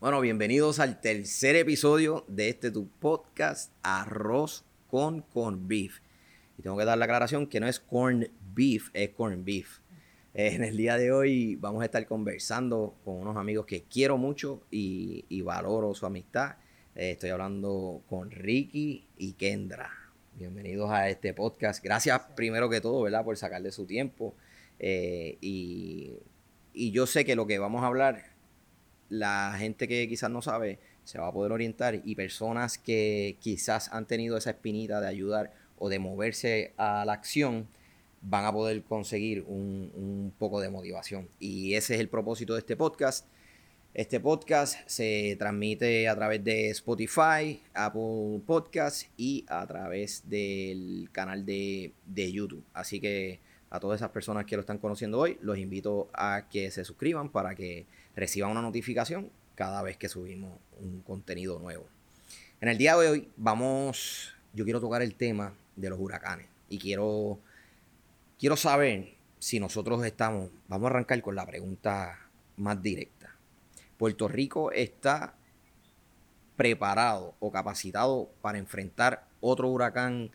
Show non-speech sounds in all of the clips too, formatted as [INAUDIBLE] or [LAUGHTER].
Bueno, bienvenidos al tercer episodio de este tu podcast Arroz con Corn Beef. Y tengo que dar la aclaración que no es corn beef, es corn beef. Eh, en el día de hoy vamos a estar conversando con unos amigos que quiero mucho y, valoro su amistad. Eh, estoy hablando con Ricky y Kendra. Bienvenidos a este podcast. Gracias primero que todo, ¿verdad? Por sacarle su tiempo. Eh, y, y yo sé que lo que vamos a hablar la gente que quizás no sabe se va a poder orientar y personas que quizás han tenido esa espinita de ayudar o de moverse a la acción van a poder conseguir un, poco de motivación. Y ese es el propósito de este podcast. Este podcast se transmite a través de Spotify, Apple Podcasts y a través del canal de, de YouTube. Así que a todas esas personas que lo están conociendo hoy, los invito a que se suscriban para que reciban una notificación cada vez que subimos un contenido nuevo. En el día de hoy vamos, yo quiero tocar el tema de los huracanes y quiero, quiero saber si nosotros estamos, vamos a arrancar con la pregunta más directa. ¿Puerto Rico está preparado o capacitado para enfrentar otro huracán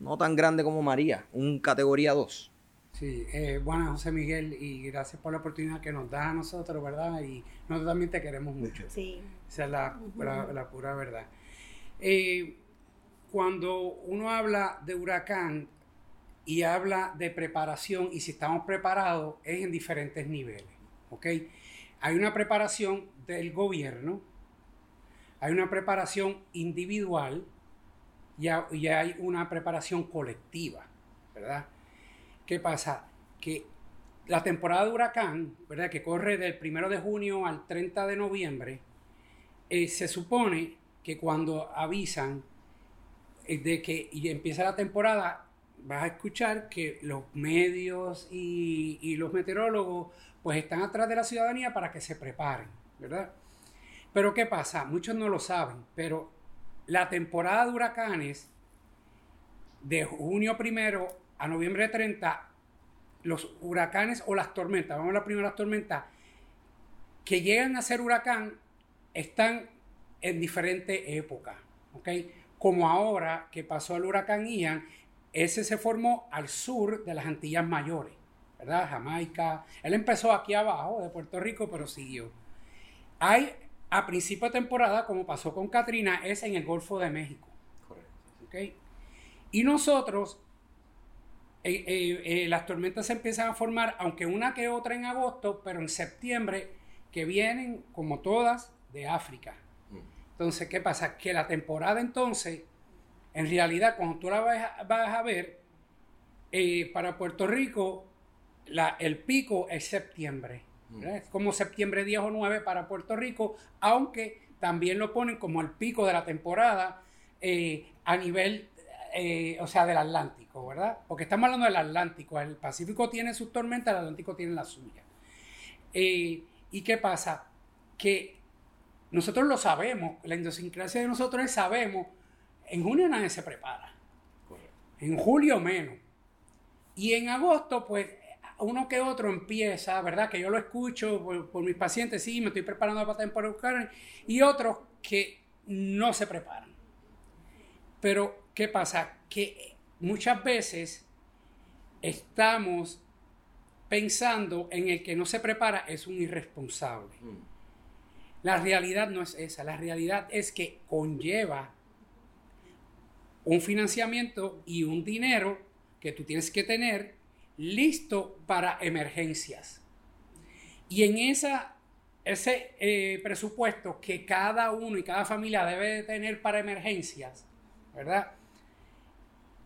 no tan grande como María, un categoría 2? Sí, eh, bueno, José Miguel, y gracias por la oportunidad que nos das a nosotros, ¿verdad? Y nosotros también te queremos mucho. Sí. Esa es la, la, pura verdad. Eh, cuando uno habla de huracán y habla de preparación, y si estamos preparados, es en diferentes niveles, ¿ok? Hay una preparación del gobierno, hay una preparación individual y hay una preparación colectiva, ¿verdad? ¿Qué pasa? Que la temporada de huracán, ¿verdad? Que corre del 1 de junio al 30 de noviembre, eh, se supone que cuando avisan eh, de que empieza la temporada, vas a escuchar que los medios y, y, los meteorólogos pues están atrás de la ciudadanía para que se preparen, ¿verdad? Pero ¿qué pasa? Muchos no lo saben, pero la temporada de huracanes de junio primero a noviembre 30, los huracanes o las tormentas, vamos a la primera tormenta, que llegan a ser huracán, están en diferentes épocas, ¿ok? Como ahora que pasó el huracán Ian, ese se formó al sur de las Antillas Mayores, ¿verdad? Jamaica. Él empezó aquí abajo de Puerto Rico, pero siguió. Hay a principio de temporada, como pasó con Katrina, es en el Golfo de México. Correcto. ¿ok? Y nosotros eh, eh, eh, las tormentas se empiezan a formar, aunque una que otra en agosto, pero en septiembre, que vienen, como todas, de África. Mm. Entonces, ¿qué pasa? Que la temporada entonces, en realidad, cuando tú la vas a, ver, para Puerto Rico, la, el pico es septiembre. Mm. Es como septiembre 10 o 9 para Puerto Rico, aunque también lo ponen como el pico de la temporada a nivel o sea, del Atlántico, ¿verdad? Porque estamos hablando del Atlántico. El Pacífico tiene sus tormentas, el Atlántico tiene las suyas. Eh, ¿Y qué pasa? Que nosotros lo sabemos, la idiosincrasia de nosotros es sabemos, en junio nadie se prepara. En julio menos. Y en agosto, pues, uno que otro empieza, ¿verdad? Que yo lo escucho por, mis pacientes, sí, me estoy preparando para temporada y otros que no se preparan. Pero ¿Qué pasa? Que muchas veces estamos pensando en el que no se prepara es un irresponsable. Mm. La realidad no es esa, la realidad es que conlleva un financiamiento y un dinero que tú tienes que tener listo para emergencias. Y en esa, ese eh, presupuesto que cada uno y cada familia debe de tener para emergencias, ¿verdad?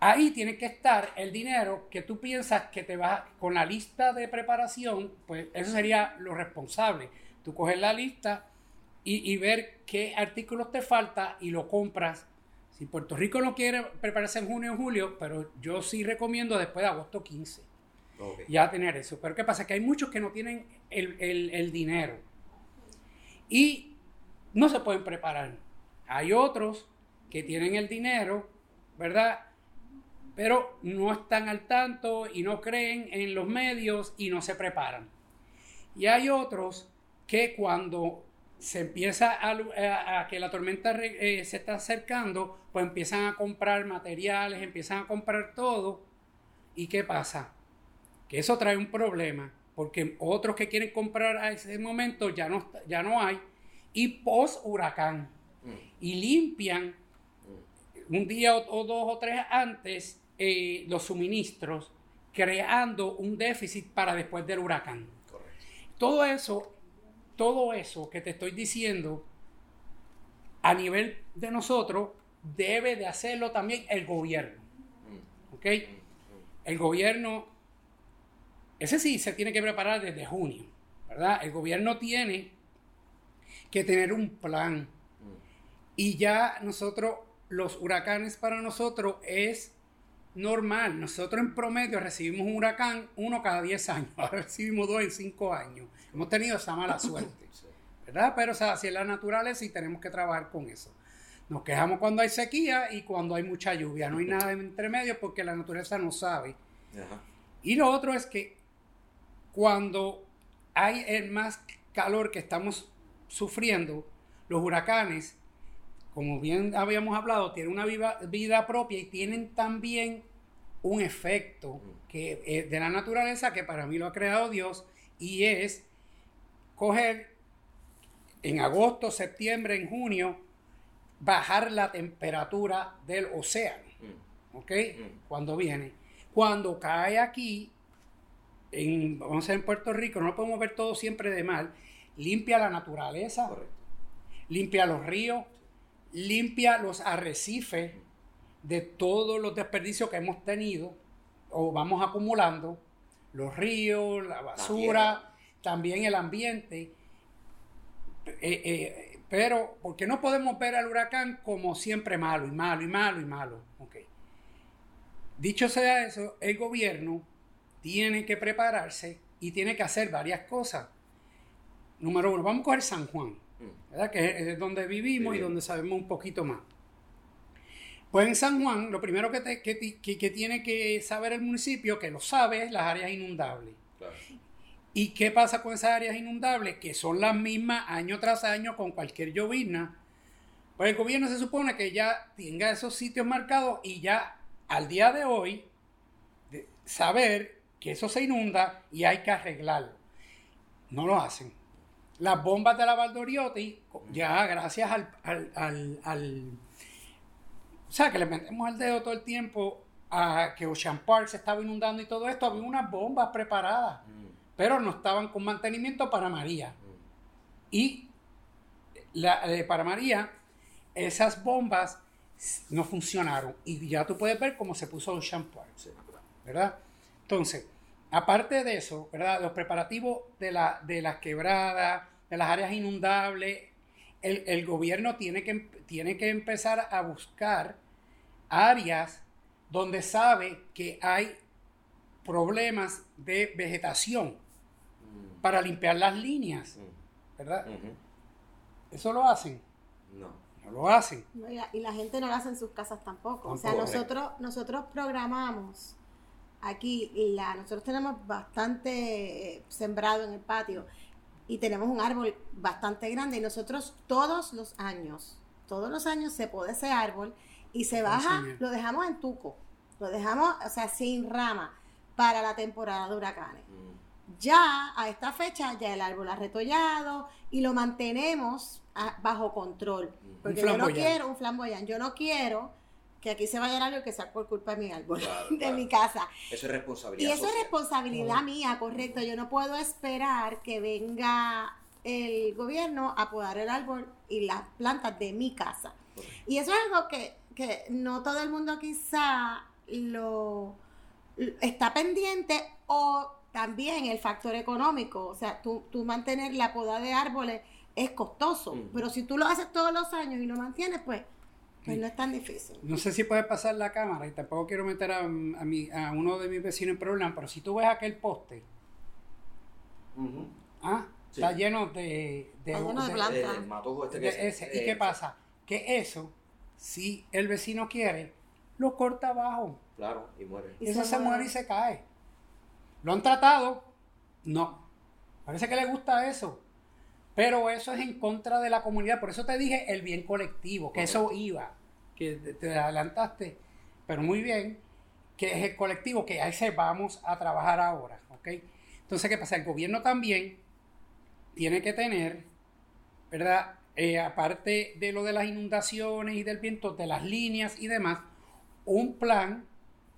Ahí tiene que estar el dinero que tú piensas que te va con la lista de preparación, pues eso sería lo responsable. Tú coges la lista y, ver qué artículos te falta y lo compras. Si Puerto Rico no quiere prepararse en junio o julio, pero yo sí recomiendo después de agosto 15 ya tener eso. Pero ¿qué pasa? Que hay muchos que no tienen el, el dinero y no se pueden preparar. Hay otros que tienen el dinero, ¿verdad? Pero no están al tanto y no creen en los medios y no se preparan. Y hay otros que cuando se empieza a, que la tormenta eh, se está acercando, pues empiezan a comprar materiales, empiezan a comprar todo. ¿Y qué pasa? Que eso trae un problema, porque otros que quieren comprar a ese momento ya no, ya no hay, y post huracán, mm. y limpian un día o, dos o tres antes eh, los suministros, creando un déficit para después del huracán. Todo eso todo eso que te estoy diciendo a nivel de nosotros debe de hacerlo también el gobierno. Mm. ¿Ok? Mm, mm. El gobierno, ese sí se tiene que preparar desde junio, ¿verdad? El gobierno tiene que tener un plan. Y ya nosotros, los huracanes para nosotros es normal. Nosotros en promedio recibimos un huracán uno cada 10 años. [LAUGHS] Ahora recibimos dos en 5 años. Hemos tenido esa mala suerte. ¿Verdad? Pero o sea, así es la naturaleza y tenemos que trabajar con eso. Nos quejamos cuando hay sequía y cuando hay mucha lluvia. No hay nada entre medio porque la naturaleza no sabe. Y lo otro es que cuando hay el más calor que estamos sufriendo, los huracanes como bien habíamos hablado, tienen una vida propia y tienen también un efecto que, eh, de la naturaleza que para mí lo ha creado Dios y es coger en agosto, septiembre, en junio, bajar la temperatura del océano. Mm. ¿Ok? Mm. Cuando viene. Cuando cae aquí, en, vamos a en Puerto Rico, no lo podemos ver todo siempre de mal, limpia la naturaleza, limpia los ríos, limpia los arrecifes de todos los desperdicios que hemos tenido o vamos acumulando, los ríos, la basura, también el ambiente. Eh, eh, pero, porque no podemos ver al huracán como siempre malo y malo y malo y malo? Okay. Dicho sea eso, el gobierno tiene que prepararse y tiene que hacer varias cosas. Número uno, vamos a coger San Juan. ¿Verdad? que es donde vivimos y donde sabemos un poquito más. Pues en San Juan, lo primero que, que, tiene que saber el municipio, que lo sabe, es las áreas inundables. ¿Y qué pasa con esas áreas inundables? Que son las mismas año tras año con cualquier llovizna. Pues el gobierno se supone que ya tenga esos sitios marcados y ya al día de hoy saber que eso se inunda y hay que arreglarlo. No lo hacen las bombas de la Valdoriotti, ya gracias al, O sea, que le metemos el dedo todo el tiempo a que Ocean Park se estaba inundando y todo esto, había unas bombas preparadas, mm. pero no estaban con mantenimiento para María. Mm. Y eh, para María, esas bombas no funcionaron. Y ya tú puedes ver cómo se puso Ocean Park. ¿Verdad? Entonces, aparte de eso, ¿verdad? Los preparativos de la, de las quebradas, de las áreas inundables, el, gobierno tiene que, tiene que empezar a buscar áreas donde sabe que hay problemas de vegetación mm. para limpiar las líneas, mm. ¿verdad? Eso lo hacen. No. No lo hacen. y, la, gente no lo hace en sus casas tampoco. O sea, nosotros, nosotros programamos aquí, la, nosotros tenemos bastante eh, sembrado en el patio y tenemos un árbol bastante grande y nosotros todos los años, todos los años se pone ese árbol y se baja, lo dejamos en tuco, lo dejamos, o sea, sin rama para la temporada de huracanes. Mm. Ya a esta fecha ya el árbol ha retollado y lo mantenemos bajo control. Porque yo no quiero un flamboyán, yo no quiero que aquí se vaya algo que sea por culpa de mi árbol, [LAUGHS] de mi casa. Eso es responsabilidad. Y eso es responsabilidad mía, correcto. Yo no puedo esperar que venga el gobierno a podar el árbol y las plantas de mi casa. Y eso es algo que, que no todo el mundo quizá lo está pendiente o también el factor económico. O sea, tú, tú mantener la poda de árboles es costoso, pero si tú lo haces todos los años y lo mantienes, pues pues no es tan difícil. No sé si puede pasar la cámara y tampoco quiero meter a, a, a uno de mis vecinos en problemas, pero si tú ves aquel poste, ¿ah? está lleno de, de, de, este ¿Y qué pasa? Que eso, si el vecino quiere, lo corta abajo. Claro, y muere. Y eso se, muere y se cae. ¿Lo han tratado? No. Parece que le gusta eso. Pero eso es en contra de la comunidad. Por eso te dije el bien colectivo, que eso iba, que te adelantaste, pero muy bien, que es el colectivo que ahí se vamos a trabajar ahora. ¿ok? Entonces, ¿qué pasa? El gobierno también tiene que tener, ¿verdad? Eh, aparte de lo de las inundaciones y del viento, de las líneas y demás, un plan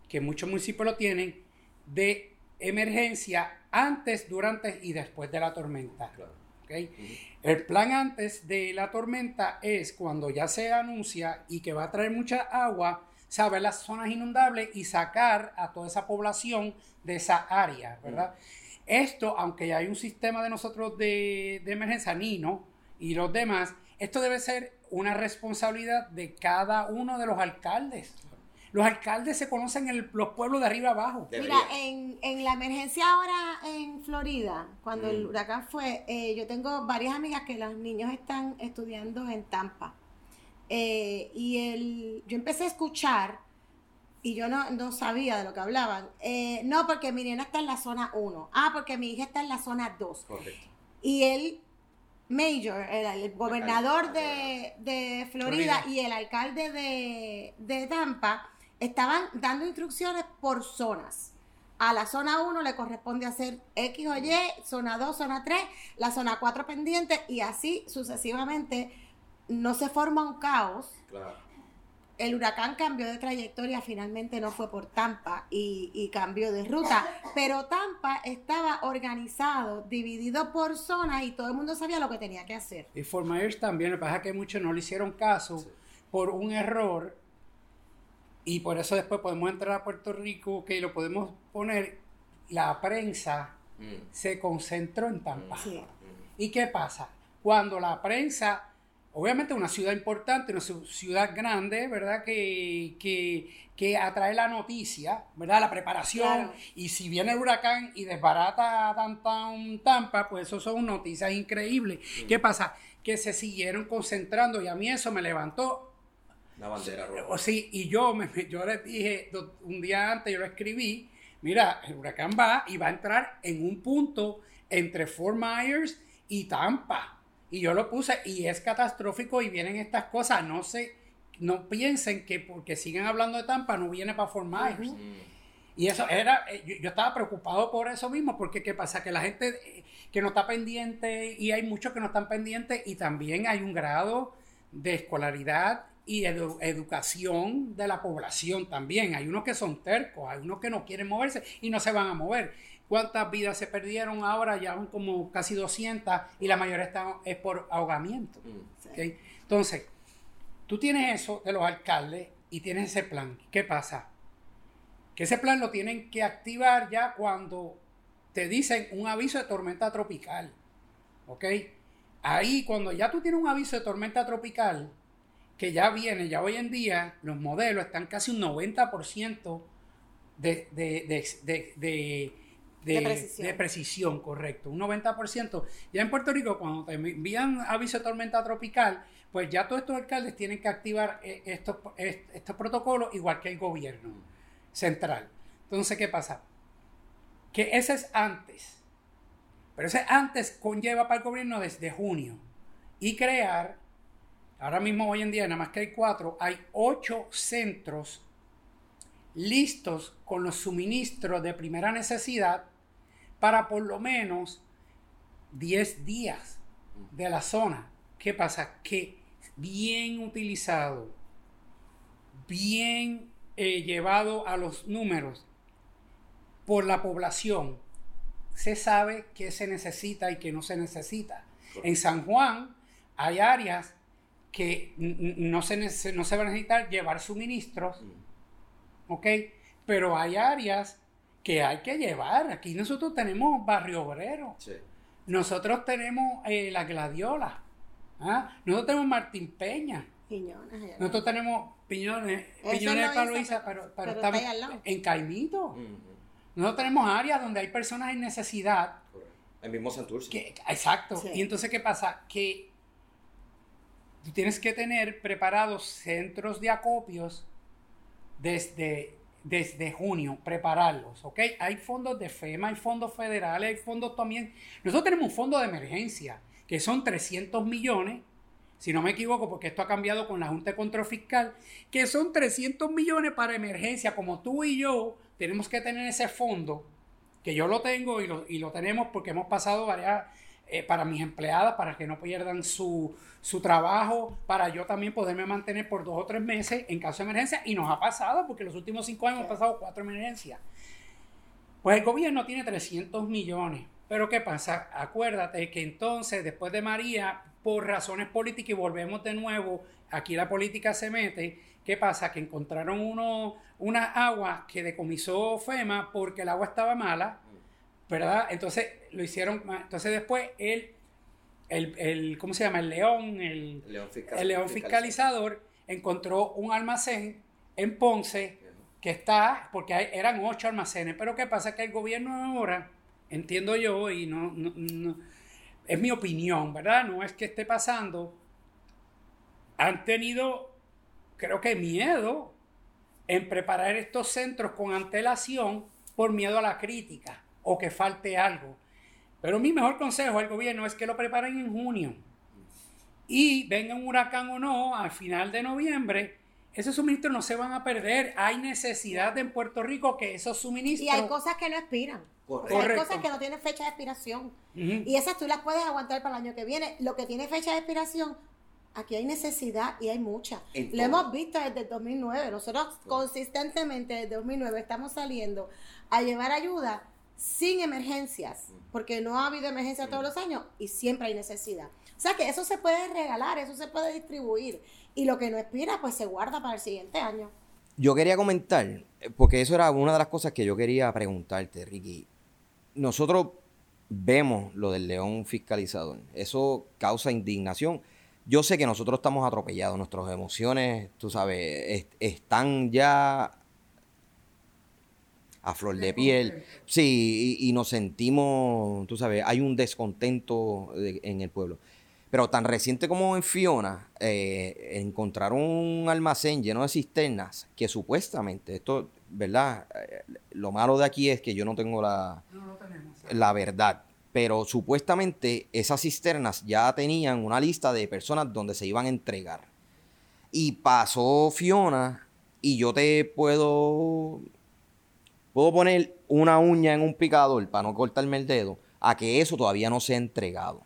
que muchos municipios lo tienen de emergencia antes, durante y después de la tormenta. El plan antes de la tormenta es cuando ya se anuncia y que va a traer mucha agua, saber las zonas inundables y sacar a toda esa población de esa área, ¿verdad? Esto, aunque ya hay un sistema de nosotros de, de emergencia, Nino y los demás, esto debe ser una responsabilidad de cada uno de los alcaldes. Los alcaldes se conocen en los pueblos de arriba abajo. Mira, en, la emergencia ahora en Florida, cuando el mm. huracán fue, eh, yo tengo varias amigas que los niños están estudiando en Tampa. Eh, y el, yo empecé a escuchar y yo no, sabía de lo que hablaban. Eh, no, porque mi niña está en la zona 1. Ah, porque mi hija está en la zona 2. Y el Major, el, gobernador de, Florida, y el alcalde de, de Tampa estaban dando instrucciones por zonas. A la zona 1 le corresponde hacer X o Y, zona 2, zona 3, la zona 4 pendiente y así sucesivamente. No se forma un caos. El huracán cambió de trayectoria, finalmente no fue por Tampa y, y, cambió de ruta, pero Tampa estaba organizado, dividido por zonas y todo el mundo sabía lo que tenía que hacer. Y Fort Myers también, lo que pasa es que muchos no le hicieron caso por un error y por eso después podemos entrar a Puerto Rico, que lo podemos poner, la prensa mm. se concentró en Tampa. ¿Y qué pasa? Cuando la prensa, obviamente una ciudad importante, una ciudad grande, ¿verdad? Que, que, atrae la noticia, ¿verdad? La preparación. Y si viene el huracán y desbarata un Tampa, pues eso son noticias increíbles. Mm. ¿Qué pasa? Que se siguieron concentrando y a mí eso me levantó la bandera roja. Sí, y yo, me, yo les dije, un día antes yo lo escribí, mira, el huracán va y va a entrar en un punto entre Fort Myers y Tampa. Y yo lo puse y es catastrófico y vienen estas cosas. No sé, no piensen que porque siguen hablando de Tampa no viene para Fort Myers. Y eso era, eh, yo, estaba preocupado por eso mismo, porque qué pasa, que la gente eh, que no está pendiente, y hay muchos que no están pendientes, y también hay un grado de escolaridad y educación de la población también. Hay unos que son tercos, hay unos que no quieren moverse y no se van a mover. ¿Cuántas vidas se perdieron ahora? Ya son como casi 200 y la mayoría están, es por ahogamiento. Mm. Entonces, tú tienes eso de los alcaldes y tienes ese plan. ¿Qué pasa? Que ese plan lo tienen que activar ya cuando te dicen un aviso de tormenta tropical. ¿Ok? Ahí, cuando ya tú tienes un aviso de tormenta tropical, que ya viene, ya hoy en día los modelos están casi un 90% de, de, de, precisión. correcto, un 90%. Ya en Puerto Rico, cuando te envían aviso de tormenta tropical, pues ya todos estos alcaldes tienen que activar eh, estos, estos protocolos igual que el gobierno central. Entonces, ¿qué pasa? Que ese es antes. Pero ese antes conlleva para el gobierno desde junio. Y crear Ahora mismo, hoy en día, nada más que hay cuatro, hay ocho centros listos con los suministros de primera necesidad para por lo menos 10 días de la zona. ¿Qué pasa? Que bien utilizado, bien eh, llevado a los números por la población, se sabe qué se necesita y qué no se necesita. En San Juan hay áreas que no se, no se va a necesitar llevar suministros, mm. ¿ok? Pero hay áreas que hay que llevar. Aquí nosotros tenemos Barrio Obrero. Nosotros tenemos eh, La Gladiola. ¿ah? Nosotros tenemos Martín Peña. Piñones. Nosotros tenemos Piñones. Piñones para Luisa, pero, estamos en Caimito. Nosotros tenemos áreas donde hay personas en necesidad. El mismo Santurce. exacto. Y entonces, ¿qué pasa? Que tú tienes que tener preparados centros de acopios desde, desde junio, prepararlos, ¿ok? Hay fondos de FEMA, hay fondos federales, hay fondos también. Nosotros tenemos un fondo de emergencia que son 300 millones, si no me equivoco, porque esto ha cambiado con la Junta de Control Fiscal, que son 300 millones para emergencia, como tú y yo tenemos que tener ese fondo, que yo lo tengo y lo, y lo tenemos porque hemos pasado varias eh, para mis empleadas, para que no pierdan su, su, trabajo, para yo también poderme mantener por dos o tres meses en caso de emergencia. Y nos ha pasado, porque los últimos cinco años hemos pasado cuatro emergencias. Pues el gobierno tiene 300 millones. Pero ¿qué pasa? Acuérdate que entonces, después de María, por razones políticas, y volvemos de nuevo, aquí la política se mete, ¿qué pasa? Que encontraron uno, una agua que decomisó FEMA porque el agua estaba mala ¿verdad? Entonces lo hicieron, entonces después él, el, el ¿cómo se llama? El león, el, león, fiscalizador, encontró un almacén en Ponce que está, porque eran ocho almacenes, pero ¿qué pasa? Que el gobierno ahora, entiendo yo, y no, no, es mi opinión, ¿verdad? No es que esté pasando, han tenido, creo que miedo en preparar estos centros con antelación por miedo a la crítica o que falte algo. Pero mi mejor consejo al gobierno es que lo preparen en junio. Y venga un huracán o no, al final de noviembre, esos suministros no se van a perder. Hay necesidad en Puerto Rico que esos suministros... Y hay cosas que no expiran. hay cosas que no tienen fecha de expiración. Y esas tú las puedes aguantar para el año que viene. Lo que tiene fecha de expiración, aquí hay necesidad y hay mucha. Lo hemos visto desde el 2009. Nosotros consistentemente desde 2009 estamos saliendo a llevar ayuda sin emergencias, porque no ha habido emergencia todos los años y siempre hay necesidad. O sea que eso se puede regalar, eso se puede distribuir y lo que no expira pues se guarda para el siguiente año. Yo quería comentar, porque eso era una de las cosas que yo quería preguntarte, Ricky. Nosotros vemos lo del león fiscalizador, eso causa indignación. Yo sé que nosotros estamos atropellados, nuestras emociones, tú sabes, están ya a flor de piel. Sí, y, nos sentimos, tú sabes, hay un descontento en el pueblo. Pero tan reciente como en Fiona, eh, encontraron un almacén lleno de cisternas que supuestamente, esto, ¿verdad? Eh, lo malo de aquí es que yo no tengo la, la verdad. Pero supuestamente esas cisternas ya tenían una lista de personas donde se iban a entregar. Y pasó Fiona y yo te puedo Puedo poner una uña en un picador para no cortarme el dedo a que eso todavía no se ha entregado.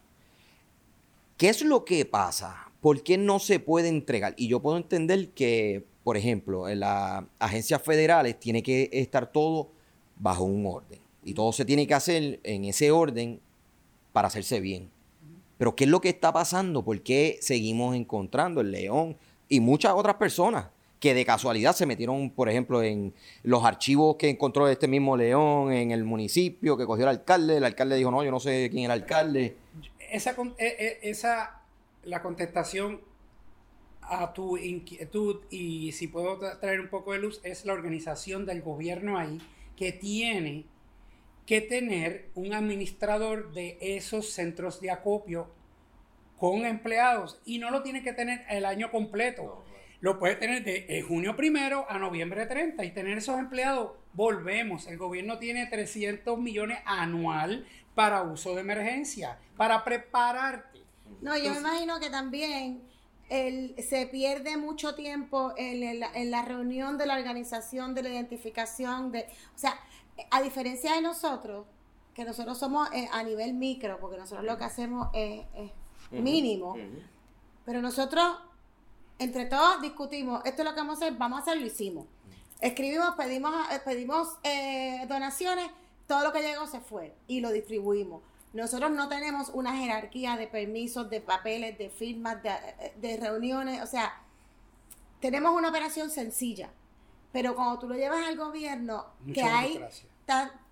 ¿Qué es lo que pasa? ¿Por qué no se puede entregar? Y yo puedo entender que, por ejemplo, en las agencias federales tiene que estar todo bajo un orden. Y todo se tiene que hacer en ese orden para hacerse bien. Pero ¿qué es lo que está pasando? ¿Por qué seguimos encontrando el león y muchas otras personas que de casualidad se metieron, por ejemplo, en los archivos que encontró este mismo León en el municipio, que cogió el alcalde, el alcalde dijo, no, yo no sé quién era el alcalde. Esa, eh, eh, esa la contestación a tu inquietud y si puedo traer un poco de luz, es la organización del gobierno ahí que tiene que tener un administrador de esos centros de acopio con empleados y no lo tiene que tener el año completo lo puede tener de eh, junio primero a noviembre 30 y tener esos empleados. Volvemos, el gobierno tiene 300 millones anual para uso de emergencia, para prepararte. No, yo me imagino que también el, se pierde mucho tiempo en, en, la reunión de la organización, de la identificación, de, o sea, a diferencia de nosotros, que nosotros somos eh, a nivel micro, porque nosotros lo que hacemos es, mínimo, pero nosotros entre todos discutimos, esto es lo que vamos a hacer, vamos a hacer, lo hicimos. Escribimos, pedimos, eh, pedimos eh, donaciones, todo lo que llegó se fue y lo distribuimos. Nosotros no tenemos una jerarquía de permisos, de papeles, de firmas, de, eh, de reuniones, o sea, tenemos una operación sencilla, pero cuando tú lo llevas al gobierno, que hay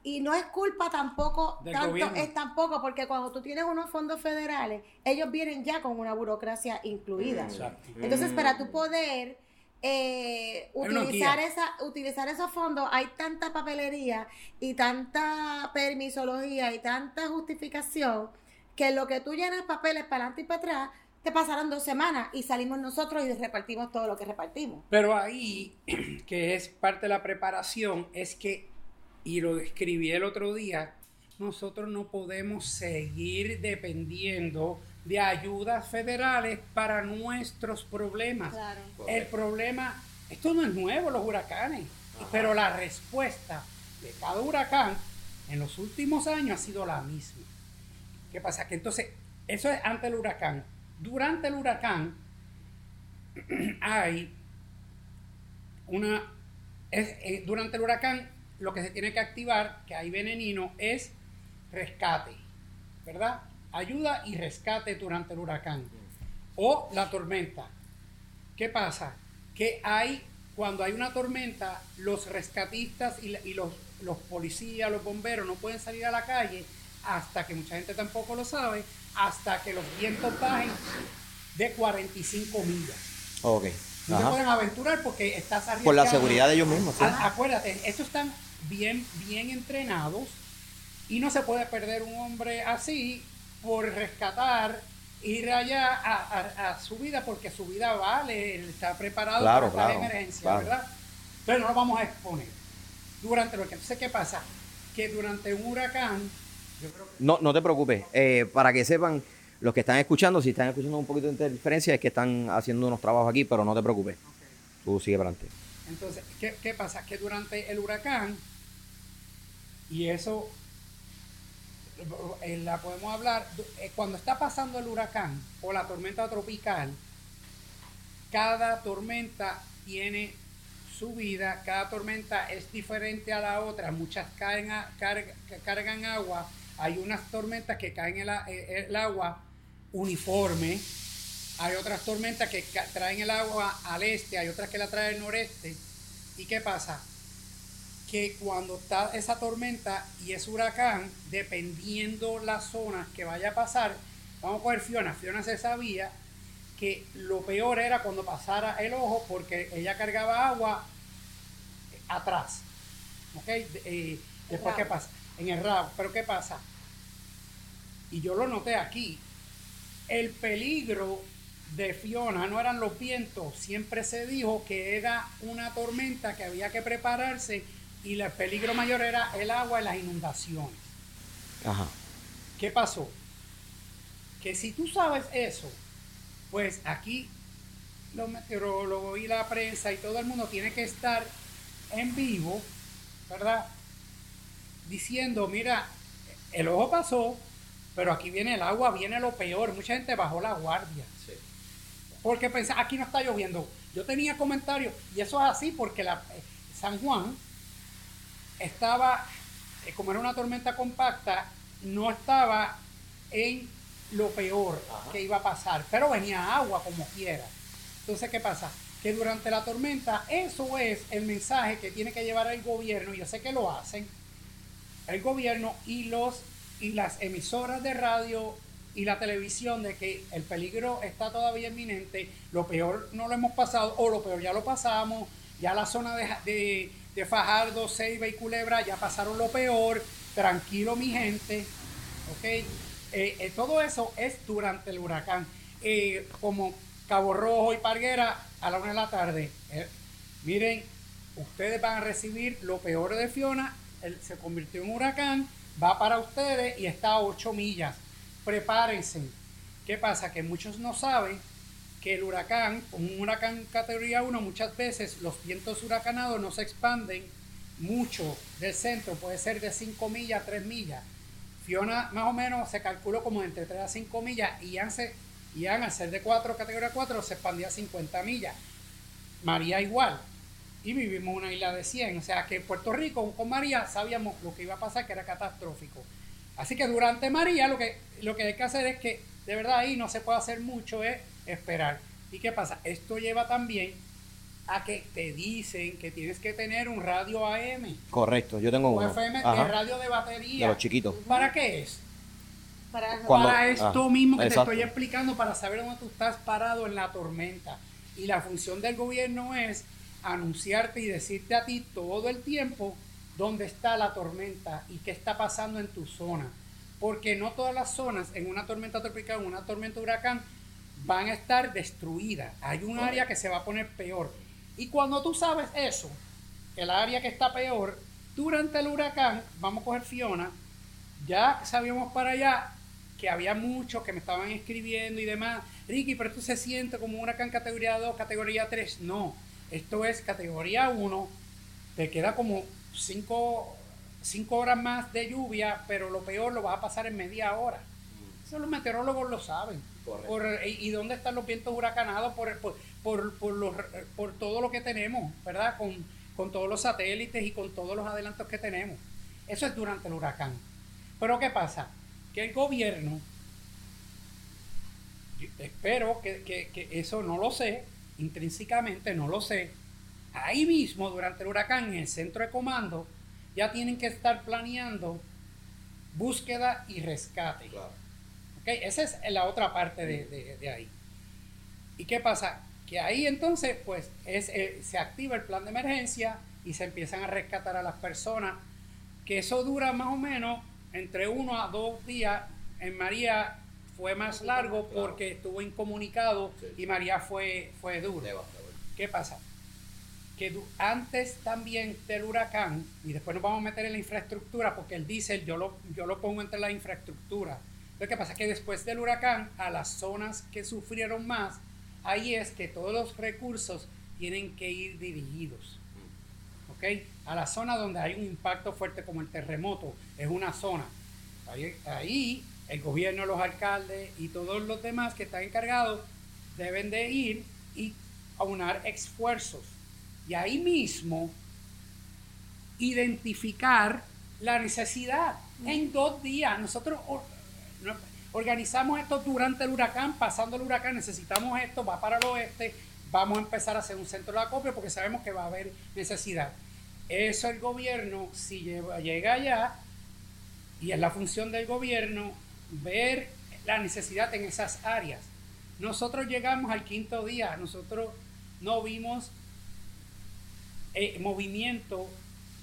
y no es culpa tampoco, tanto es tampoco, porque cuando tú tienes unos fondos federales, ellos vienen ya con una burocracia incluida. Entonces, para tú poder eh, utilizar, esa, utilizar esos fondos, hay tanta papelería y tanta permisología y tanta justificación que lo que tú llenas papeles para adelante y para atrás, te pasaron dos semanas y salimos nosotros y repartimos todo lo que repartimos. Pero ahí, [CLEARS THROAT] que es parte de la preparación, es que y lo escribí el otro día, nosotros no podemos seguir dependiendo de ayudas federales para nuestros problemas. El problema, esto no es nuevo, los huracanes, pero la respuesta de cada huracán en los últimos años ha sido la misma. ¿Qué pasa? Que entonces, eso es ante el huracán. Durante el huracán [CLEARS THROAT] hay una... Eh, durante el huracán lo que se tiene que activar, que hay venenino, es rescate, ¿verdad? Ayuda y rescate durante el huracán. O la tormenta. ¿Qué pasa? Que hay, cuando hay una tormenta, los rescatistas y, los, los policías, los bomberos no pueden salir a la calle hasta que mucha gente tampoco lo sabe, hasta que los vientos bajen de 45 millas. Ok. No se pueden aventurar porque estás arriesgando. Por la seguridad de ellos mismos. Acuérdate, estos están bien, bien entrenados y no se puede perder un hombre así por rescatar, ir allá a, su vida porque su vida vale, él está preparado para la emergencia, ¿verdad? Entonces no lo vamos a exponer. Durante lo que entonces, ¿qué pasa? Que durante un huracán, no, no te preocupes, eh, para que sepan los que están escuchando, si están escuchando un poquito de interferencia, es que están haciendo unos trabajos aquí, pero no te preocupes. Tú sigue adelante. Entonces, ¿qué, ¿qué, pasa? Que durante el huracán, y eso eh, la podemos hablar, eh, cuando está pasando el huracán o la tormenta tropical, cada tormenta tiene su vida, cada tormenta es diferente a la otra, muchas caen a, cargan agua, hay unas tormentas que caen el, eh, el agua uniforme, hay otras tormentas que traen el agua al este, hay otras que la traen al noreste. ¿Y qué pasa? Que cuando está esa tormenta y es huracán, dependiendo la zona que vaya a pasar, vamos a coger Fiona. Fiona se sabía que lo peor era cuando pasara el ojo porque ella cargaba agua atrás. ¿Ok? Eh, después, ¿qué pasa? En el rabo. Pero ¿qué pasa? Y yo lo noté aquí. El peligro de Fiona no eran los vientos. Siempre se dijo que era una tormenta que había que prepararse y el peligro mayor era el agua y las inundaciones. Ajá. ¿Qué pasó? Que si tú sabes eso, pues aquí los meteorólogos y la prensa y todo el mundo tiene que estar en vivo, ¿verdad? Diciendo, mira, el ojo pasó, pero aquí viene el agua, viene lo peor. Mucha gente bajó la guardia. Sí. Porque pensaba, aquí no está lloviendo. Yo tenía comentarios, y eso es así porque la, eh, San Juan estaba, eh, como era una tormenta compacta, no estaba en lo peor que iba a pasar, pero venía agua como quiera. Entonces, ¿qué pasa? Que durante la tormenta, eso es el mensaje que tiene que llevar el gobierno, y yo sé que lo hacen, el gobierno y, los, y las emisoras de radio y la televisión de que el peligro está todavía inminente, lo peor no lo hemos pasado, o lo peor ya lo pasamos, ya la zona de de Fajardo, Ceiba y Culebra ya pasaron lo peor, tranquilo mi gente, ¿ok? Eh, eh, todo eso es durante el huracán. Eh, como Cabo Rojo y Parguera a la una de la tarde. miren, ustedes van a recibir lo peor de Fiona, se convirtió en huracán, va para ustedes y está a 8 millas. Prepárense. ¿Qué pasa? Que muchos no saben que el huracán, un huracán categoría 1, muchas veces los vientos huracanados no se expanden mucho del centro, puede ser de 5 millas, 3 millas. Fiona más o menos se calculó como entre 3 a 5 millas y Ian, y al ser de 4, categoría 4, se expandía a 50 millas. María igual. Y vivimos en una isla de 100. O sea que en Puerto Rico con María sabíamos lo que iba a pasar, que era catastrófico. Así que durante María lo que, lo que hay que hacer es que de verdad ahí no se puede hacer mucho, es esperar. ¿Y qué pasa? Esto lleva también a que te dicen que tienes que tener un radio AM. Correcto, yo tengo un FM de radio de batería. De los chiquitos. ¿Para qué es? Para, esto mismo que te estoy explicando, para saber dónde tú estás parado en la tormenta. Y la función del gobierno es anunciarte y decirte a ti todo el tiempo dónde está la tormenta y qué está pasando en tu zona. Porque no todas las zonas en una tormenta tropical, en una tormenta huracán, van a estar destruidas. Hay un área que se va a poner peor. Y cuando tú sabes eso, el área que está peor, durante el huracán, vamos a coger Fiona, ya sabíamos para allá, que había muchos que me estaban escribiendo y demás. Ricky, pero esto se siente como un huracán categoría 2, categoría 3. No, esto es categoría 1. Te queda como 5 horas más de lluvia, pero lo peor lo vas a pasar en media hora. Eso los meteorólogos lo saben. Y, dónde están los vientos huracanados? Por, por, por, todo lo que tenemos, ¿verdad? Con, con todos los satélites y con todos los adelantos que tenemos. Eso es durante el huracán. Pero ¿qué pasa? Que el gobierno, espero que, eso no lo sé, intrínsecamente no lo sé, ahí mismo durante el huracán en el centro de comando ya tienen que estar planeando búsqueda y rescate. Esa es la otra parte de, ahí. ¿Y qué pasa? Que ahí entonces pues es, eh, se activa el plan de emergencia y se empiezan a rescatar a las personas, que eso dura más o menos entre uno a dos días. En María fue más largo porque estuvo incomunicado y María fue, fue duro. ¿Qué pasa? Que antes también del huracán, y después nos vamos a meter en la infraestructura, porque el diésel yo lo, yo lo pongo entre la infraestructura. Lo que pasa es que después del huracán, a las zonas que sufrieron más, ahí es que todos los recursos tienen que ir dirigidos. ¿Ok? A la zona donde hay un impacto fuerte como el terremoto, es una zona. Ahí, el gobierno, los alcaldes y todos los demás que están encargados deben de ir y aunar esfuerzos. Y ahí mismo identificar la necesidad. En dos días, nosotros organizamos esto durante el huracán, pasando el huracán, necesitamos esto, va para el oeste, vamos a empezar a hacer un centro de acopio porque sabemos que va a haber necesidad. Eso el gobierno, si llega allá, y es la función del gobierno, ver la necesidad en esas áreas. Nosotros llegamos al quinto día, nosotros no vimos eh, movimiento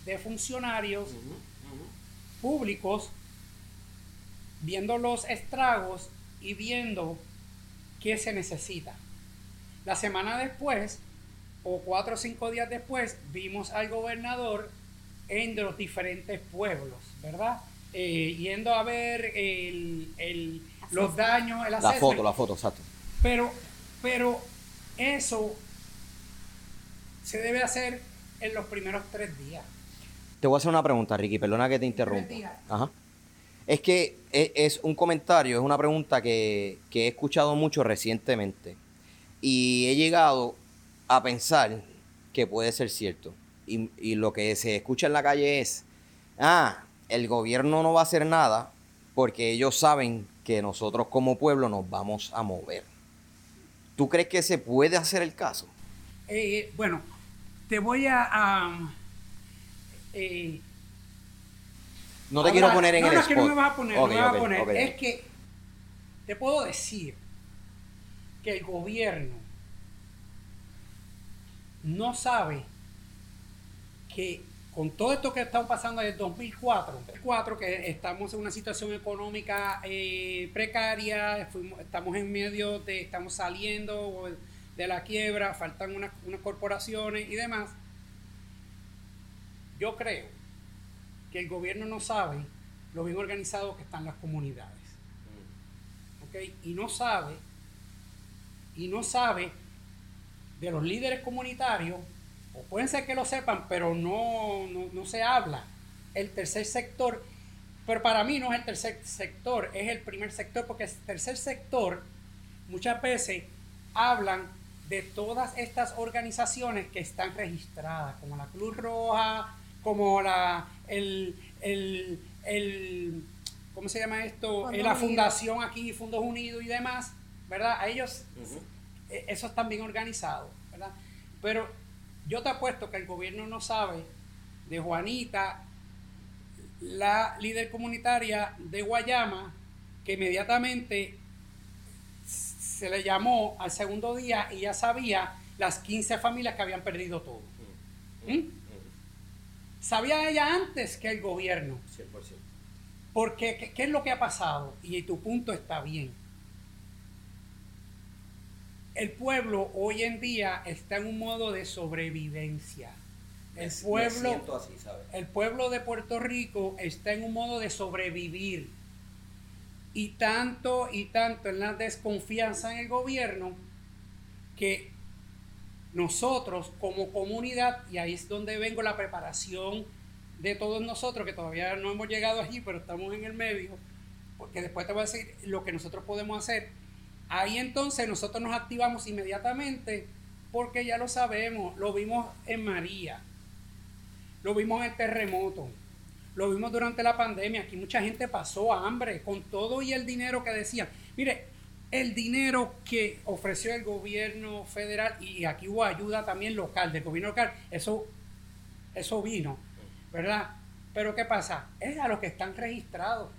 de funcionarios públicos viendo los estragos y viendo qué se necesita. La semana después, o cuatro o cinco días después, vimos al gobernador en los diferentes pueblos, ¿verdad? Eh, yendo a ver el, los daños, el La foto, la foto, exacto. Pero, pero eso se debe hacer en los primeros tres días. Te voy a hacer una pregunta, Ricky, perdona que te interrumpa. Ajá. Es que es, un comentario, es una pregunta que, he escuchado mucho recientemente. Y he llegado a pensar que puede ser cierto. Y, y, lo que se escucha en la calle es, ah, el gobierno no va a hacer nada porque ellos saben que nosotros como pueblo nos vamos a mover. ¿Tú crees que se puede hacer el caso? Eh, bueno, te voy a... Eh, no te quiero poner en el spot. No, no, me vas a poner, no me vas a poner. Es que te puedo decir que el gobierno no sabe que con todo esto que está pasando desde 2004, 2004 que estamos en una situación económica eh, precaria, estamos en medio de, estamos saliendo de la quiebra, faltan unas, unas corporaciones y demás, yo creo que el gobierno no sabe lo bien organizado que están las comunidades. ¿Ok? Y no sabe, y no sabe de los líderes comunitarios, o pueden ser que lo sepan, pero no, no, se habla. El tercer sector, pero para mí no es el tercer sector, es el primer sector, porque el tercer sector muchas veces hablan de todas estas organizaciones que están registradas, como la Cruz Roja, como la, el, el, ¿cómo se llama esto? Eh, la fundación aquí, Fundos Unidos y demás, ¿verdad? A ellos, eh, eso están bien organizados, ¿verdad? Pero yo te apuesto que el gobierno no sabe de Juanita, la líder comunitaria de Guayama, que inmediatamente se le llamó al segundo día y ya sabía las 15 familias que habían perdido todo. Sabía ella antes que el gobierno. 100%. Porque, ¿qué, es lo que ha pasado? Y tu punto está bien. El pueblo hoy en día está en un modo de sobrevivencia. El pueblo, el pueblo de Puerto Rico está en un modo de sobrevivir. Y tanto y tanto en la desconfianza en el gobierno que nosotros como comunidad, y ahí es donde vengo la preparación de todos nosotros, que todavía no hemos llegado allí, pero estamos en el medio, porque después te voy a decir lo que nosotros podemos hacer. Ahí entonces nosotros nos activamos inmediatamente porque ya lo sabemos, lo vimos en María, lo vimos en el terremoto, lo vimos durante la pandemia, aquí mucha gente pasó hambre con todo y el dinero que decían. Mire, el dinero que ofreció el gobierno federal y aquí hubo ayuda también local, del gobierno local, eso, eso vino, ¿verdad? Pero ¿qué pasa? Es a los que están registrados,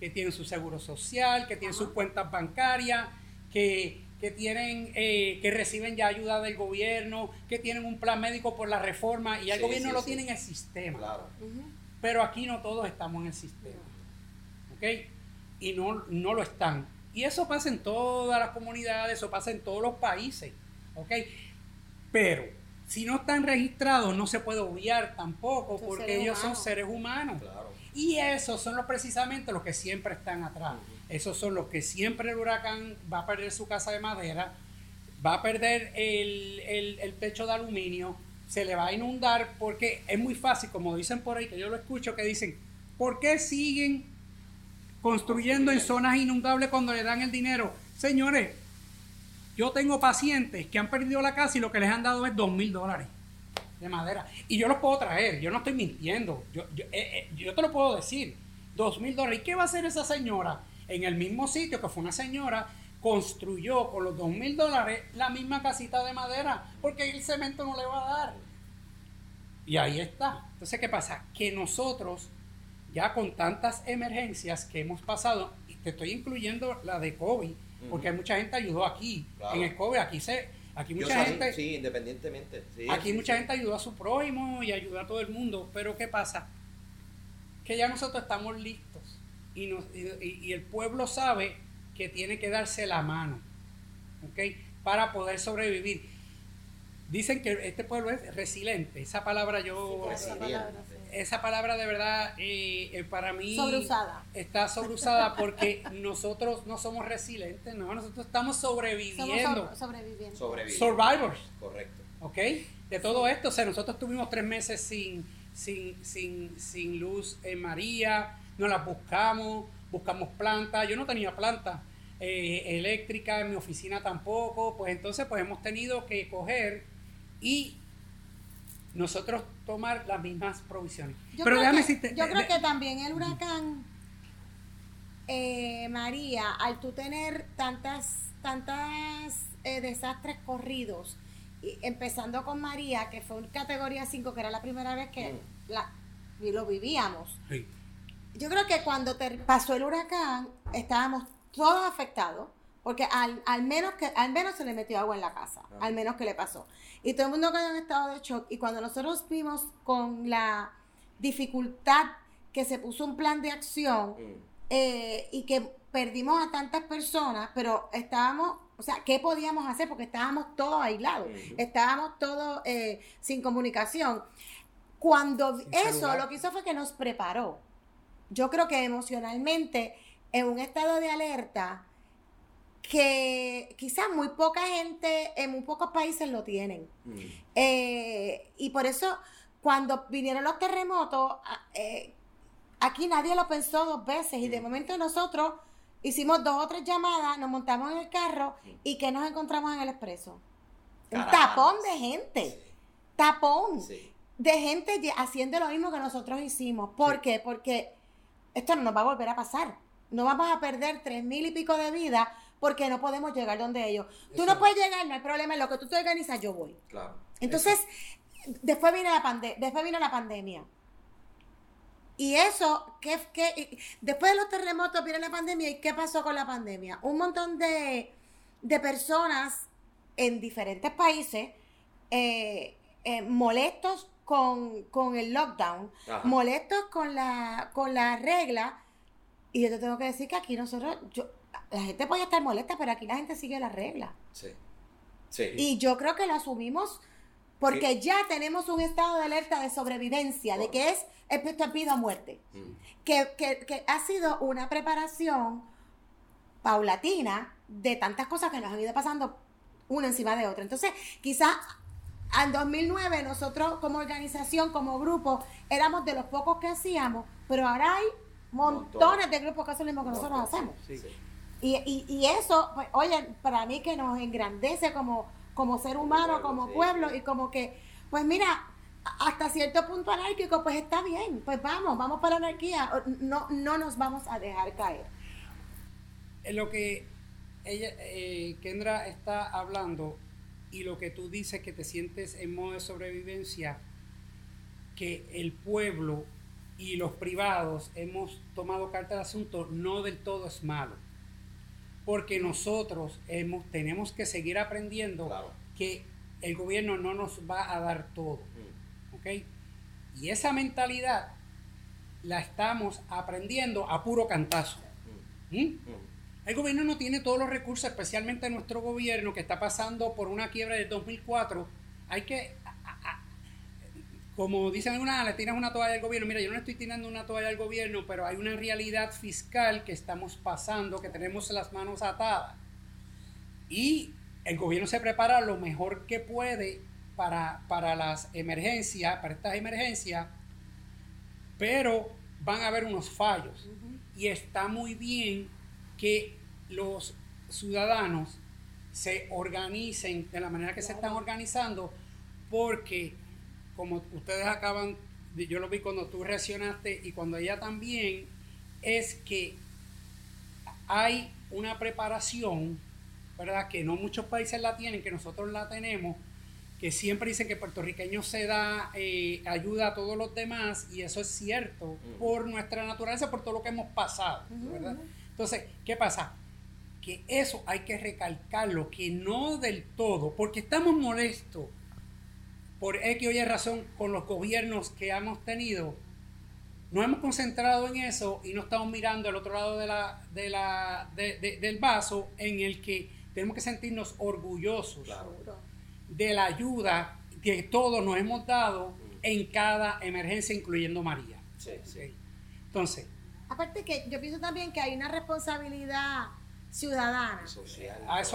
que tienen su seguro social, que tienen sus cuentas bancarias, que, tienen, eh, que reciben ya ayuda del gobierno, que tienen un plan médico por la reforma y el gobierno lo tiene en el sistema. Claro. Pero aquí no todos estamos en el sistema. ¿Ok? Y no, no lo están. Y eso pasa en todas las comunidades, eso pasa en todos los países. ¿Ok? Pero si no están registrados, no se puede obviar tampoco, porque ellos son seres humanos. Y esos son los precisamente los que siempre están atrás. Esos son los que siempre el huracán va a perder su casa de madera, va a perder el, el, el techo de aluminio, se le va a inundar porque es muy fácil, como dicen por ahí, que yo lo escucho, que dicen, ¿por qué siguen construyendo en zonas inundables cuando le dan el dinero? Señores, yo tengo pacientes que han perdido la casa y lo que les han dado es dos mil dólares de madera. Y yo los puedo traer, yo no estoy mintiendo, yo, yo, eh, eh, te lo puedo decir, dos mil dólares. ¿Y qué va a hacer esa señora? En el mismo sitio que fue una señora construyó con los dos mil dólares la misma casita de madera, porque el cemento no le va a dar. Y ahí está. Entonces, ¿qué pasa? Que nosotros, ya con tantas emergencias que hemos pasado, y te estoy incluyendo la de COVID, porque mucha gente ayudó aquí. En el COVID, aquí se. Aquí mucha gente. Sí, independientemente. aquí mucha gente ayudó a su prójimo y ayudó a todo el mundo. Pero ¿qué pasa? Que ya nosotros estamos listos. Y, y el pueblo sabe que tiene que darse la mano, ¿ok? Para poder sobrevivir. Dicen que este pueblo es resiliente. Esa palabra yo... esa, palabra, de verdad eh, eh, para mí... Sobreusada. Está sobreusada porque [LAUGHS] nosotros no somos resilientes, no, nosotros estamos sobreviviendo. sobreviviendo. Survivors. Correcto. ¿Ok? De todo esto, o sea, nosotros tuvimos tres meses sin, sin, sin, sin luz en María, no la buscamos, buscamos planta, yo no tenía planta eh, eléctrica en mi oficina tampoco, pues entonces pues hemos tenido que coger y nosotros tomar las mismas provisiones. Yo Pero creo que, Yo creo que también el huracán eh, María, al tú tener tantas, tantas eh, desastres corridos, y empezando con María, que fue un categoría 5, que era la primera vez que mm. la, lo vivíamos. Yo creo que cuando te pasó el huracán, estábamos todos afectados, porque al, al, menos que al menos se le metió agua en la casa, al menos que le pasó. Y todo el mundo quedó en estado de shock. Y cuando nosotros vimos con la dificultad que se puso un plan de acción mm. eh, y que perdimos a tantas personas, pero estábamos, o sea, ¿qué podíamos hacer? Porque estábamos todos aislados, estábamos todos eh, sin comunicación. Cuando eso lo que hizo fue que nos preparó. Yo creo que emocionalmente en un estado de alerta que quizás muy poca gente en muy pocos países lo tienen. Mm. Eh, y por eso cuando vinieron los terremotos, eh, aquí nadie lo pensó dos veces y de mm. momento nosotros hicimos dos o tres llamadas, nos montamos en el carro mm. y ¿qué nos encontramos en el expreso? Un tapón de gente. Tapón. De gente haciendo lo mismo que nosotros hicimos. ¿Por qué? Porque esto no nos va a volver a pasar no vamos a perder tres mil y pico de vida porque no podemos llegar donde ellos. Tú no puedes llegar, no hay problema, en lo que tú te organizas, yo voy. Claro. Entonces, después vino la después vino la pandemia. Y eso, ¿qué, qué, después de los terremotos viene la pandemia, ¿y qué pasó con la pandemia? Un montón de, personas en diferentes países eh, eh, molestos con, el lockdown, molestos con la, con la regla y yo te tengo que decir que aquí nosotros, yo, la gente puede estar molesta, pero aquí la gente sigue la regla. Sí. Sí. Y yo creo que lo asumimos porque ya tenemos un estado de alerta de sobrevivencia, de que es esto pido a muerte. Mm. Que, que, que, ha sido una preparación paulatina de tantas cosas que nos han ido pasando una encima de otra. Entonces, quizás en 2009 nosotros como organización, como grupo, éramos de los pocos que hacíamos, pero ahora hay montones de grupos que hacen lo mismo que nosotros hacemos. Y, y, eso, pues, oye, para mí que nos engrandece como, como ser humano, como pueblo, y como que, pues mira, hasta cierto punto anárquico, pues está bien, pues vamos, vamos para la anarquía, no, no nos vamos a dejar caer. Lo que ella, eh, Kendra está hablando y lo que tú dices que te sientes en modo de sobrevivencia, que el pueblo y los privados hemos tomado carta de asunto, no del todo es malo. Porque nosotros hemos, tenemos que seguir aprendiendo que el gobierno no nos va a dar todo. Mm. Y esa mentalidad la estamos aprendiendo a puro cantazo. Mm. ¿Mm? El gobierno no tiene todos los recursos, especialmente nuestro gobierno que está pasando por una quiebra del 2004. Hay que, como dicen algunas, le tiras una toalla al gobierno. Mira, yo no estoy tirando una toalla al gobierno, pero hay una realidad fiscal que estamos pasando, que tenemos las manos atadas. Y el gobierno se prepara lo mejor que puede para, para las emergencias, para estas emergencias, pero van a haber unos fallos. Y está muy bien que los ciudadanos se organicen de la manera que se están organizando, porque como ustedes acaban, yo lo vi cuando tú reaccionaste y cuando ella también, es que hay una preparación, ¿verdad? Que no muchos países la tienen, que nosotros la tenemos, que siempre dicen que puertorriqueño se da eh, ayuda a todos los demás, y eso es cierto, por nuestra naturaleza, por todo lo que hemos pasado, ¿verdad? Entonces, ¿qué pasa? que eso hay que recalcarlo, que no del todo, porque estamos molestos por X o Y razón con los gobiernos que hemos tenido. No hemos concentrado en eso y no estamos mirando al otro lado de la, de la, del vaso en el que tenemos que sentirnos orgullosos de la ayuda que todos nos hemos dado en cada emergencia, incluyendo María. Entonces. Aparte que yo pienso también que hay una responsabilidad ciudadana.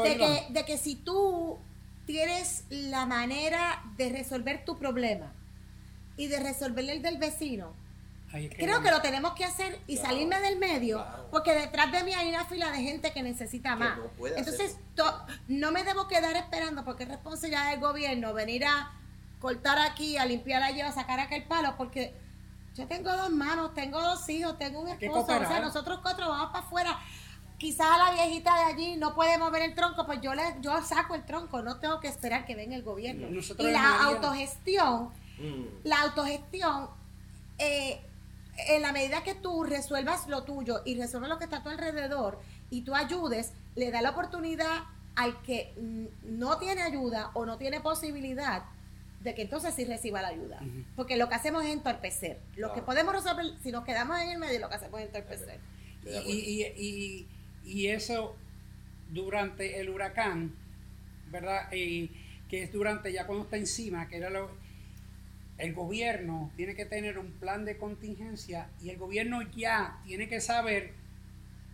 de, que, de que si tú tienes la manera de resolver tu problema y de resolver el del vecino, creo que lo tenemos que hacer y salirme del medio, porque detrás de mí hay una fila de gente que necesita más. Entonces, no me debo quedar esperando porque es responsabilidad del gobierno venir a cortar aquí, a limpiar allí, a sacar aquel palo, porque yo tengo dos manos, tengo dos hijos, tengo un esposo, o sea, nosotros cuatro vamos para afuera quizás la viejita de allí no puede mover el tronco, pues yo le yo saco el tronco, no tengo que esperar que venga el gobierno. y la autogestión, mm. la autogestión, eh, en la medida que tú resuelvas lo tuyo y resuelvas lo que está a tu alrededor y tú ayudes, le da la oportunidad al que no tiene ayuda o no tiene posibilidad de que entonces sí reciba la ayuda. Porque lo que hacemos es entorpecer. Lo que podemos resolver, si nos quedamos en el medio, lo que hacemos es entorpecer. y, y eso durante el huracán, ¿verdad? Y que es durante ya cuando está encima, que era lo, el gobierno tiene que tener un plan de contingencia y el gobierno ya tiene que saber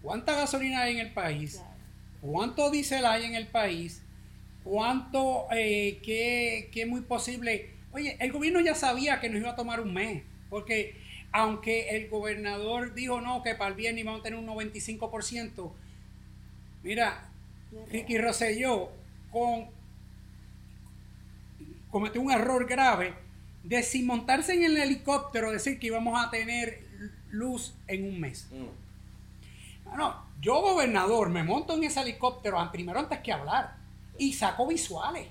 cuánta gasolina hay en el país, cuánto diésel hay en el país, cuánto, eh, que, que, muy posible. Oye, el gobierno ya sabía que nos iba a tomar un mes, porque aunque el gobernador dijo no, que para el viernes vamos a tener un 95%, mira, Ricky Rosselló con, cometió un error grave de sin montarse en el helicóptero decir que íbamos a tener luz en un mes. Mm. No, yo gobernador me monto en ese helicóptero primero antes que hablar y saco visuales.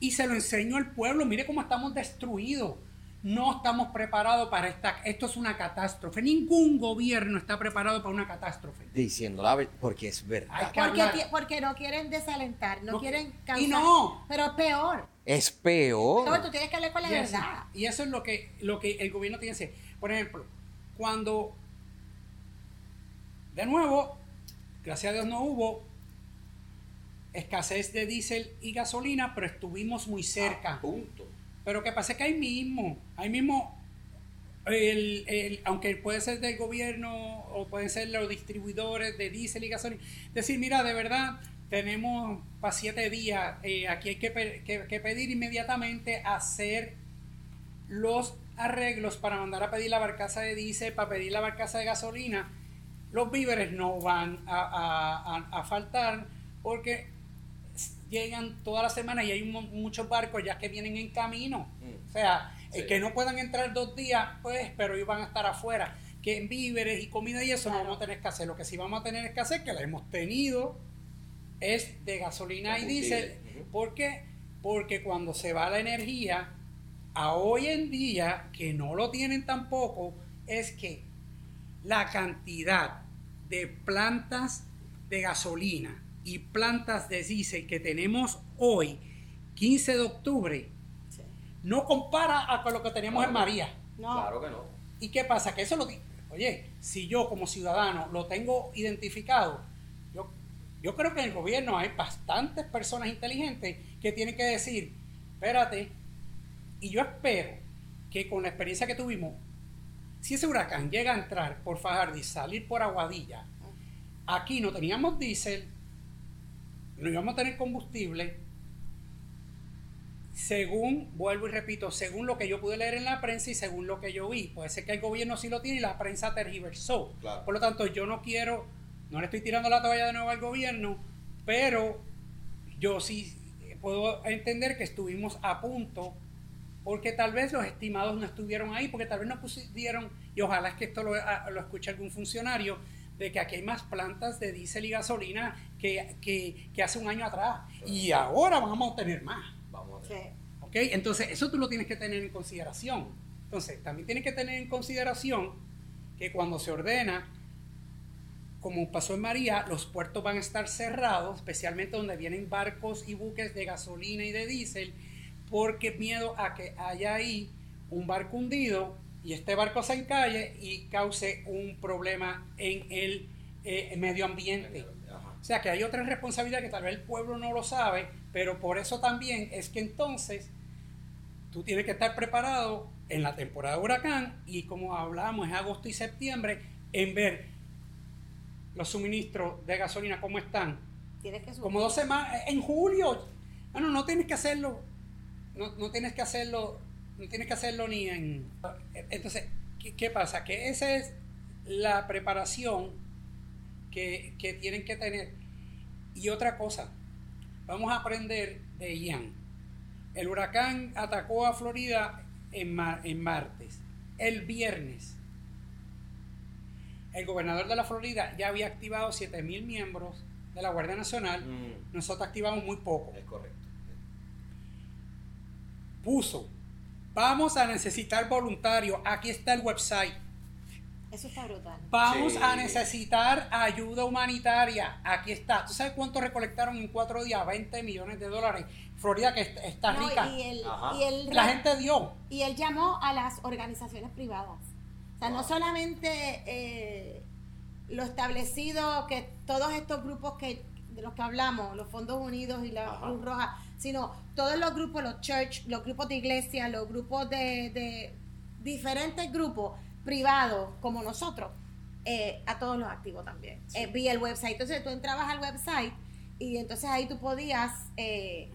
Y se lo enseño al pueblo, mire cómo estamos destruidos no estamos preparados para esta. Esto es una catástrofe. Ningún gobierno está preparado para una catástrofe. Diciendo la verdad, porque es verdad. Porque, porque, no quieren desalentar, no, quieren causar. Y no. Pero es peor. Es peor. No, tú tienes que hablar con la verdad. y eso es lo que, lo que el gobierno tiene que hacer. Por ejemplo, cuando. De nuevo, gracias a Dios no hubo escasez de diésel y gasolina, pero estuvimos muy cerca. punto pero que pasa que ahí mismo, ahí mismo el, aunque puede ser del gobierno o pueden ser los distribuidores de diésel y gasolina, decir, mira, de verdad, tenemos para siete días, eh, aquí hay que, que, pedir inmediatamente hacer los arreglos para mandar a pedir la barcaza de diésel, para pedir la barcaza de gasolina. Los víveres no van a, faltar porque llegan toda la semana y hay muchos barcos ya que vienen en camino. Mm. O sea, que no puedan entrar dos días, pues, pero ellos van a estar afuera. Que en víveres y comida y eso no vamos a tener que hacer. Lo que sí vamos a tener que hacer, que la hemos tenido, es de gasolina y diésel. ¿Por qué? Porque cuando se va la energía, a hoy en día, que no lo tienen tampoco, es que la cantidad de plantas de gasolina y plantas de diésel que tenemos hoy, 15 de octubre, no compara a con lo que teníamos en María. Claro que no. ¿Y qué pasa? Que eso lo... Oye, si yo como ciudadano lo tengo identificado, yo, yo creo que en el gobierno hay bastantes personas inteligentes que tienen que decir, espérate, y yo espero que con la experiencia que tuvimos, si ese huracán llega a entrar por Fajardo y salir por Aguadilla, aquí no teníamos diésel, no íbamos a tener combustible, según, vuelvo y repito, según lo que yo pude leer en la prensa y según lo que yo vi. Puede ser que el gobierno sí lo tiene y la prensa tergiversó. Por lo tanto, yo no quiero, no le estoy tirando la toalla de nuevo al gobierno, pero yo sí puedo entender que estuvimos a punto, porque tal vez los estimados no estuvieron ahí, porque tal vez no pusieron, y ojalá es que esto lo, lo escuche algún funcionario, de que aquí hay más plantas de diésel y gasolina que, que hace un año atrás. Y ahora vamos a tener más. Entonces, eso tú lo tienes que tener en consideración. Entonces, también tienes que tener en consideración que cuando se ordena, como pasó en María, los puertos van a estar cerrados, especialmente donde vienen barcos y buques de gasolina y de diésel, porque miedo a que haya ahí un barco hundido y este barco se encalle y cause un problema en el eh, medio ambiente. O sea que hay otra responsabilidad que tal vez el pueblo no lo sabe, pero por eso también es que entonces tú tienes que estar preparado en la temporada de huracán y como hablamos en agosto y septiembre, en ver los suministros de gasolina cómo están. Tienes que Como dos semanas, en julio. Bueno, no tienes que hacerlo, no, no, tienes que hacerlo, no tienes que hacerlo ni en... Entonces, ¿qué, qué pasa? Que esa es la preparación que, tienen que tener. Y otra cosa, vamos a aprender de Ian. El huracán atacó a Florida en, en martes. El viernes, el gobernador de la Florida ya había activado 7.000 miembros de la Guardia Nacional. Mm. Nosotros activamos muy poco. Es correcto. Puso, vamos a necesitar voluntarios. Aquí está el website eso está brutal. Vamos a necesitar ayuda humanitaria. Aquí está. ¿Tú sabes cuánto recolectaron en cuatro días? 20 millones de dólares. Florida que está rica. Y, la gente dio. Y él llamó a las organizaciones privadas. O sea, no solamente eh, lo establecido que todos estos grupos que de los que hablamos, los Fondos Unidos y la Cruz Roja, sino todos los grupos, los church, los grupos de iglesia, los grupos de, de diferentes grupos privados como nosotros, eh, a todos los activos también, eh, vía el website. Entonces tú entrabas al website y entonces ahí tú podías eh,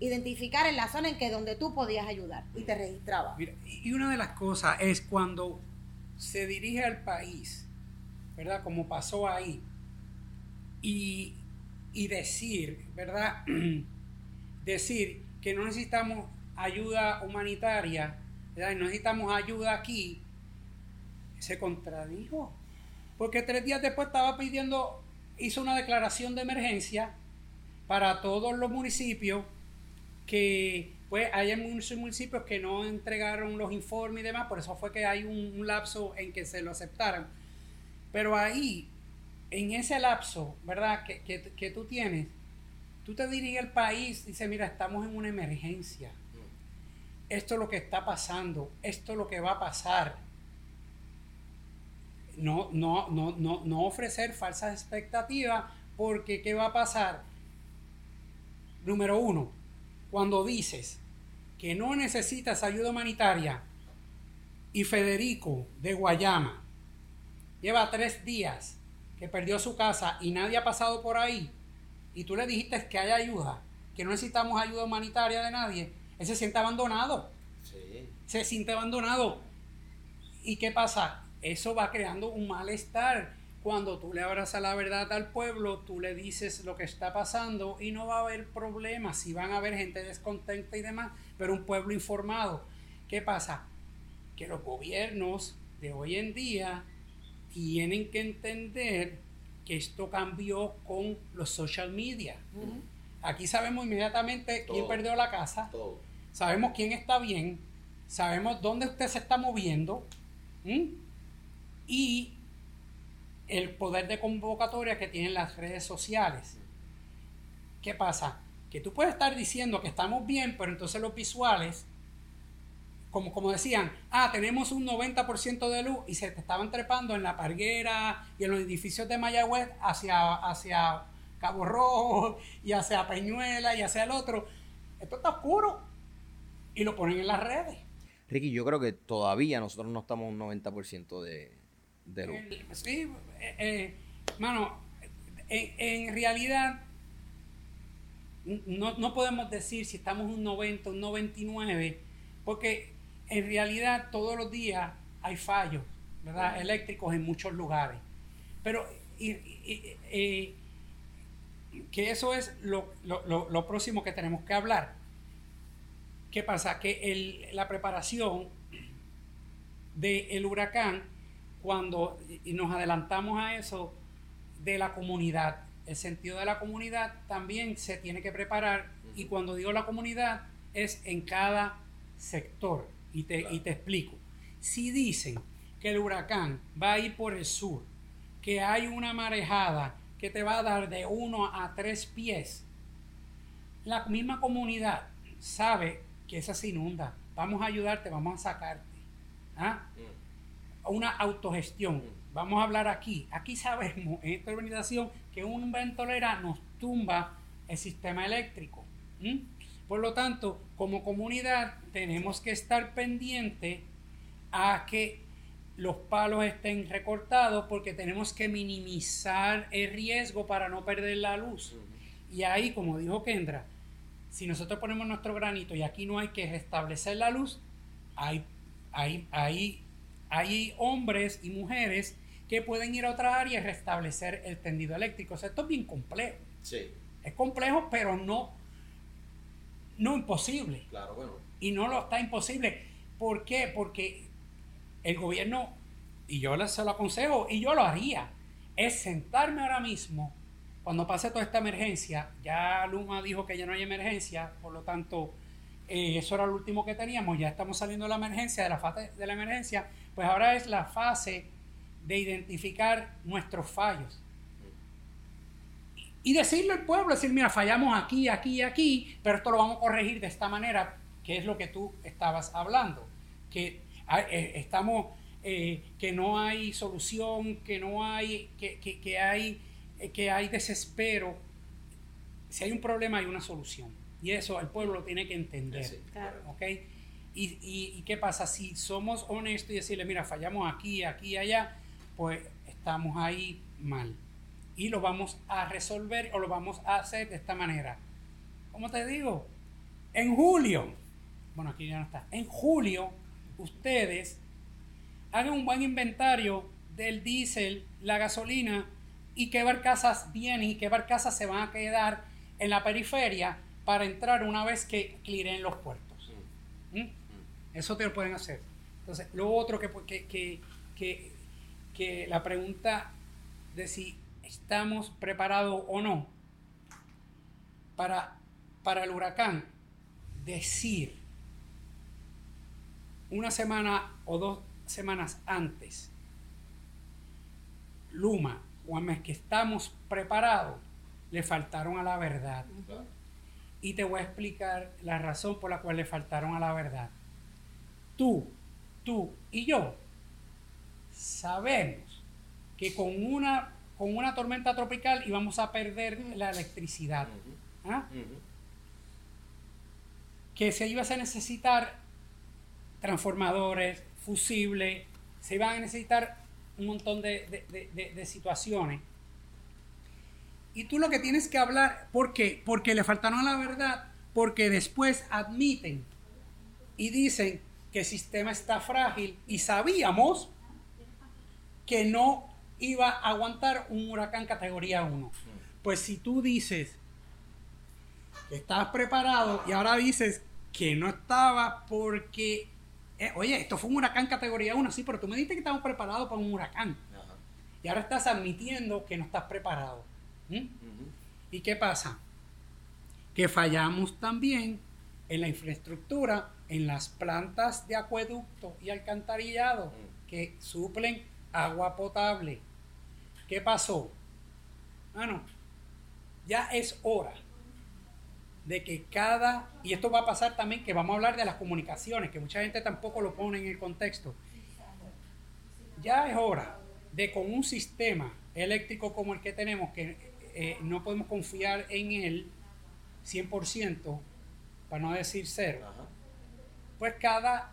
identificar en la zona en que donde tú podías ayudar y te registrabas. y una de las cosas es cuando se dirige al país, ¿verdad? Como pasó ahí, y, y decir, ¿verdad? [CLEARS THROAT] decir que no necesitamos ayuda humanitaria, ¿verdad? No necesitamos ayuda aquí, se contradijo. Porque tres días después estaba pidiendo, hizo una declaración de emergencia para todos los municipios que pues hay muchos municipios que no entregaron los informes y demás, por eso fue que hay un, lapso en que se lo aceptaran. Pero ahí, en ese lapso, ¿verdad? Que, que, que tú tienes, tú te diriges al país y dices, mira, estamos en una emergencia. Esto es lo que está pasando, esto es lo que va a pasar no, no, no, no, no ofrecer falsas expectativas, porque ¿qué va a pasar? Número uno, cuando dices que no necesitas ayuda humanitaria, y Federico de Guayama lleva tres días que perdió su casa y nadie ha pasado por ahí, y tú le dijiste que hay ayuda, que no necesitamos ayuda humanitaria de nadie, él se siente abandonado. Se siente abandonado. ¿Y qué pasa? Eso va creando un malestar. Cuando tú le abrazas la verdad al pueblo, tú le dices lo que está pasando y no va a haber problemas. Si van a haber gente descontenta y demás, pero un pueblo informado. ¿Qué pasa? Que los gobiernos de hoy en día tienen que entender que esto cambió con los social media. Aquí sabemos inmediatamente quién perdió la casa, sabemos quién está bien, sabemos dónde usted se está moviendo y el poder de convocatoria que tienen las redes sociales. ¿Qué pasa? Que tú puedes estar diciendo que estamos bien, pero entonces los visuales como, como decían, ah, tenemos un 90% de luz y se te estaban trepando en la parguera y en los edificios de Mayagüez hacia, hacia Cabo Rojo y hacia Peñuela y hacia el otro. Esto está oscuro y lo ponen en las redes. Ricky, yo creo que todavía nosotros no estamos un 90% de, de luz. sí, eh, eh, mano, en, realidad no, no podemos decir si estamos un 90, un 99, porque en realidad todos los días hay fallos ¿verdad? eléctricos en muchos lugares. Pero que eso es lo, próximo que tenemos que hablar. ¿Qué pasa? Que la preparación del huracán, cuando nos adelantamos a eso, de la comunidad, el sentido de la comunidad también se tiene que preparar y cuando digo la comunidad es en cada sector y te, y te explico. Si dicen que el huracán va a ir por el sur, que hay una marejada que te va a dar de uno a tres pies, la misma comunidad sabe que esa se inunda. Vamos a ayudarte, vamos a sacarte. ¿Ah? Mm. Una autogestión. Mm. Vamos a hablar aquí. Aquí sabemos en esta organización que un ventolera nos tumba el sistema eléctrico. Por lo tanto, como comunidad tenemos que estar pendiente a que los palos estén recortados porque tenemos que minimizar el riesgo para no perder la luz. Y ahí, como dijo Kendra, si nosotros ponemos nuestro granito y aquí no hay que restablecer la luz, hay, hay, hay, hay hombres y mujeres que pueden ir a otra área y restablecer el tendido eléctrico. O sea, esto es bien complejo. Sí. Es complejo, pero no no imposible. Claro, bueno. Y no lo está imposible. ¿Por qué? Porque el gobierno, y yo se lo aconsejo, y yo lo haría, es sentarme ahora mismo, cuando pase toda esta emergencia, ya Luma dijo que ya no hay emergencia, por lo tanto, eh, eso era lo último que teníamos, ya estamos saliendo de la emergencia, de la fase de la emergencia, pues ahora es la fase de identificar nuestros fallos y decirle al pueblo, decir, mira, fallamos aquí, aquí y aquí, pero esto lo vamos a corregir de esta manera, que es lo que tú estabas hablando, que eh, estamos, eh, que no hay solución, que no hay, que, que, hay, eh, que hay desespero. Si hay un problema, hay una solución. Y eso el pueblo lo tiene que entender. Y, y, y, qué pasa? Si somos honestos y decirle, mira, fallamos aquí, aquí y allá, pues estamos ahí mal y lo vamos a resolver o lo vamos a hacer de esta manera. Como te digo, en julio, bueno, aquí ya no está, en julio ustedes hagan un buen inventario del diésel, la gasolina y qué barcazas vienen y qué barcazas se van a quedar en la periferia para entrar una vez que cliren los puertos. ¿Mm? Eso te lo pueden hacer. Entonces, lo otro que, que, que, que la pregunta de si estamos preparados o no para, para el huracán, decir una semana o dos semanas antes, Luma, mes que estamos preparados, le faltaron a la verdad. Y te voy a explicar la razón por la cual le faltaron a la verdad. Tú, tú y yo sabemos que con una con una tormenta tropical y vamos a perder la electricidad. ¿Ah? Que se iba a necesitar transformadores, fusible, se iban a necesitar un montón de, de situaciones. Y tú lo que tienes que hablar, ¿por qué? Porque le faltaron la verdad, porque después admiten y dicen que el sistema está frágil y sabíamos que no iba a aguantar un huracán categoría 1. Pues si tú dices que estabas preparado y ahora dices que no estaba porque, eh, oye, esto fue un huracán categoría 1, sí, pero tú me dijiste que estábamos preparados para un huracán. Y ahora estás admitiendo que no estás preparado. ¿Y qué pasa? Que fallamos también en la infraestructura, en las plantas de acueducto y alcantarillado mm. que suplen agua potable. ¿Qué pasó? Bueno, ya es hora de que cada, y esto va a pasar también, que vamos a hablar de las comunicaciones, que mucha gente tampoco lo pone en el contexto. Ya es hora de con un sistema eléctrico como el que tenemos, que eh, no podemos confiar en él 100%, para no decir cero, pues cada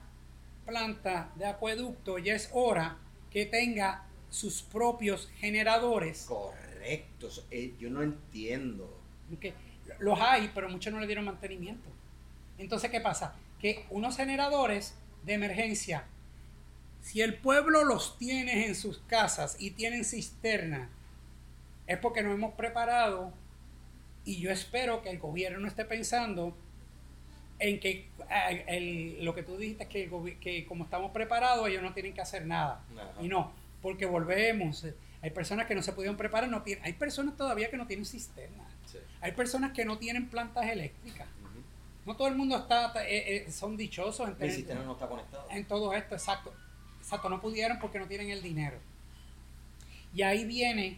planta de acueducto ya es hora que tenga sus propios generadores. Correcto, eh, yo no entiendo. Los hay, pero muchos no le dieron mantenimiento. Entonces, ¿qué pasa? Que unos generadores de emergencia, si el pueblo los tiene en sus casas y tienen cisterna, es porque nos hemos preparado y yo espero que el gobierno esté pensando en que eh, lo que tú dijiste, que, que como estamos preparados, ellos no tienen que hacer nada. Y no, porque volvemos. Eh, hay personas que no se pudieron preparar, no hay personas todavía que no tienen cisterna. Hay personas que no tienen plantas eléctricas. No todo el mundo está, eh, son dichosos en El sistema no está conectado. En todo esto, exacto. Exacto, no pudieron porque no tienen el dinero. Y ahí viene,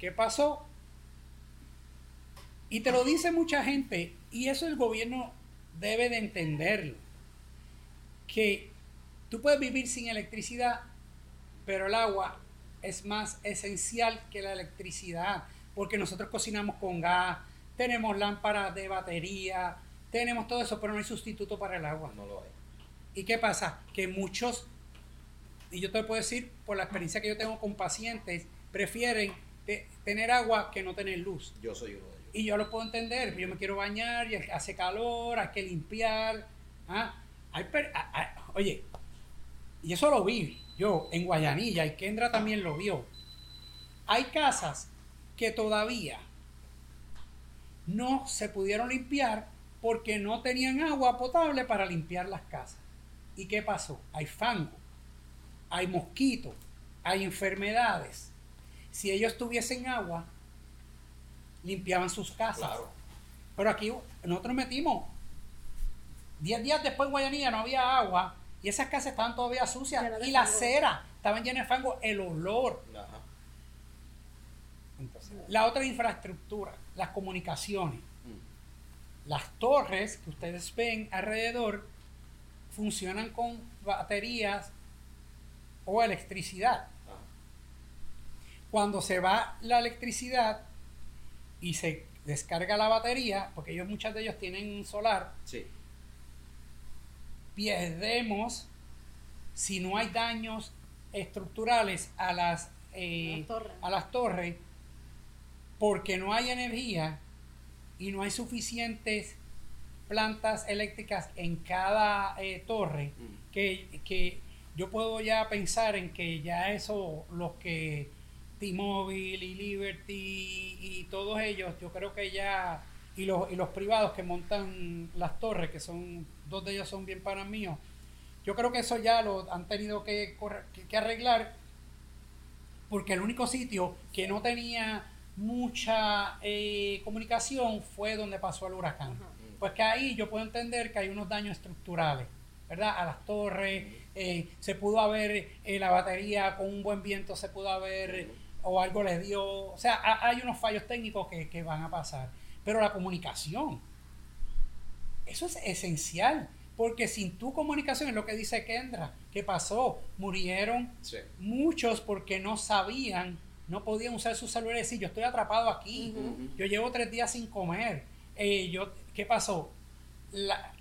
¿qué pasó? Y te lo dice mucha gente, y eso el gobierno debe de entenderlo, que tú puedes vivir sin electricidad, pero el agua es más esencial que la electricidad, porque nosotros cocinamos con gas, tenemos lámparas de batería, tenemos todo eso, pero no hay sustituto para el agua. No lo hay. ¿Y qué pasa? Que muchos, y yo te puedo decir por la experiencia que yo tengo con pacientes, prefieren tener agua que no tener luz. Yo soy uno y yo lo puedo entender, yo me quiero bañar, y hace calor, hay que limpiar. ¿ah? oye, y eso lo vi yo en Guayanilla, y Kendra también lo vio. Hay casas que todavía no se pudieron limpiar porque no tenían agua potable para limpiar las casas. ¿Y qué pasó? Hay fango, hay mosquitos, hay enfermedades. Si ellos tuviesen agua, limpiaban sus casas. Pero aquí nosotros metimos, 10 días después en Guayanilla no había agua y esas casas estaban todavía sucias y la cera estaban llenas de fango, el olor. la otra infraestructura, las comunicaciones. Mm. Las torres que ustedes ven alrededor funcionan con baterías o electricidad. Cuando se va la electricidad, y se descarga la batería, porque ellos muchas de ellos tienen solar, sí. Perdemos, si no hay daños estructurales a las, eh, a las torres, porque no hay energía y no hay suficientes plantas eléctricas en cada eh, torre, mm. que, que, yo puedo ya pensar en que ya eso, los que T-Mobile y Liberty y todos ellos, yo creo que ya, y los, y los privados que montan las torres, que son, dos de ellos son bien para míos, yo creo que eso ya lo han tenido que, que, arreglar, porque el único sitio que no tenía mucha eh, comunicación fue donde pasó el huracán. Pues que ahí yo puedo entender que hay unos daños estructurales, ¿verdad? A las torres, eh, se pudo haber, eh, la batería con un buen viento se pudo haber o algo les dio, o sea, hay unos fallos técnicos que, van a pasar, pero la comunicación, eso es esencial, porque sin tu comunicación es lo que dice Kendra, ¿qué pasó? Murieron muchos porque no sabían, no podían usar sus celulares y decir, yo estoy atrapado aquí, yo llevo tres días sin comer, eh, yo, ¿qué pasó?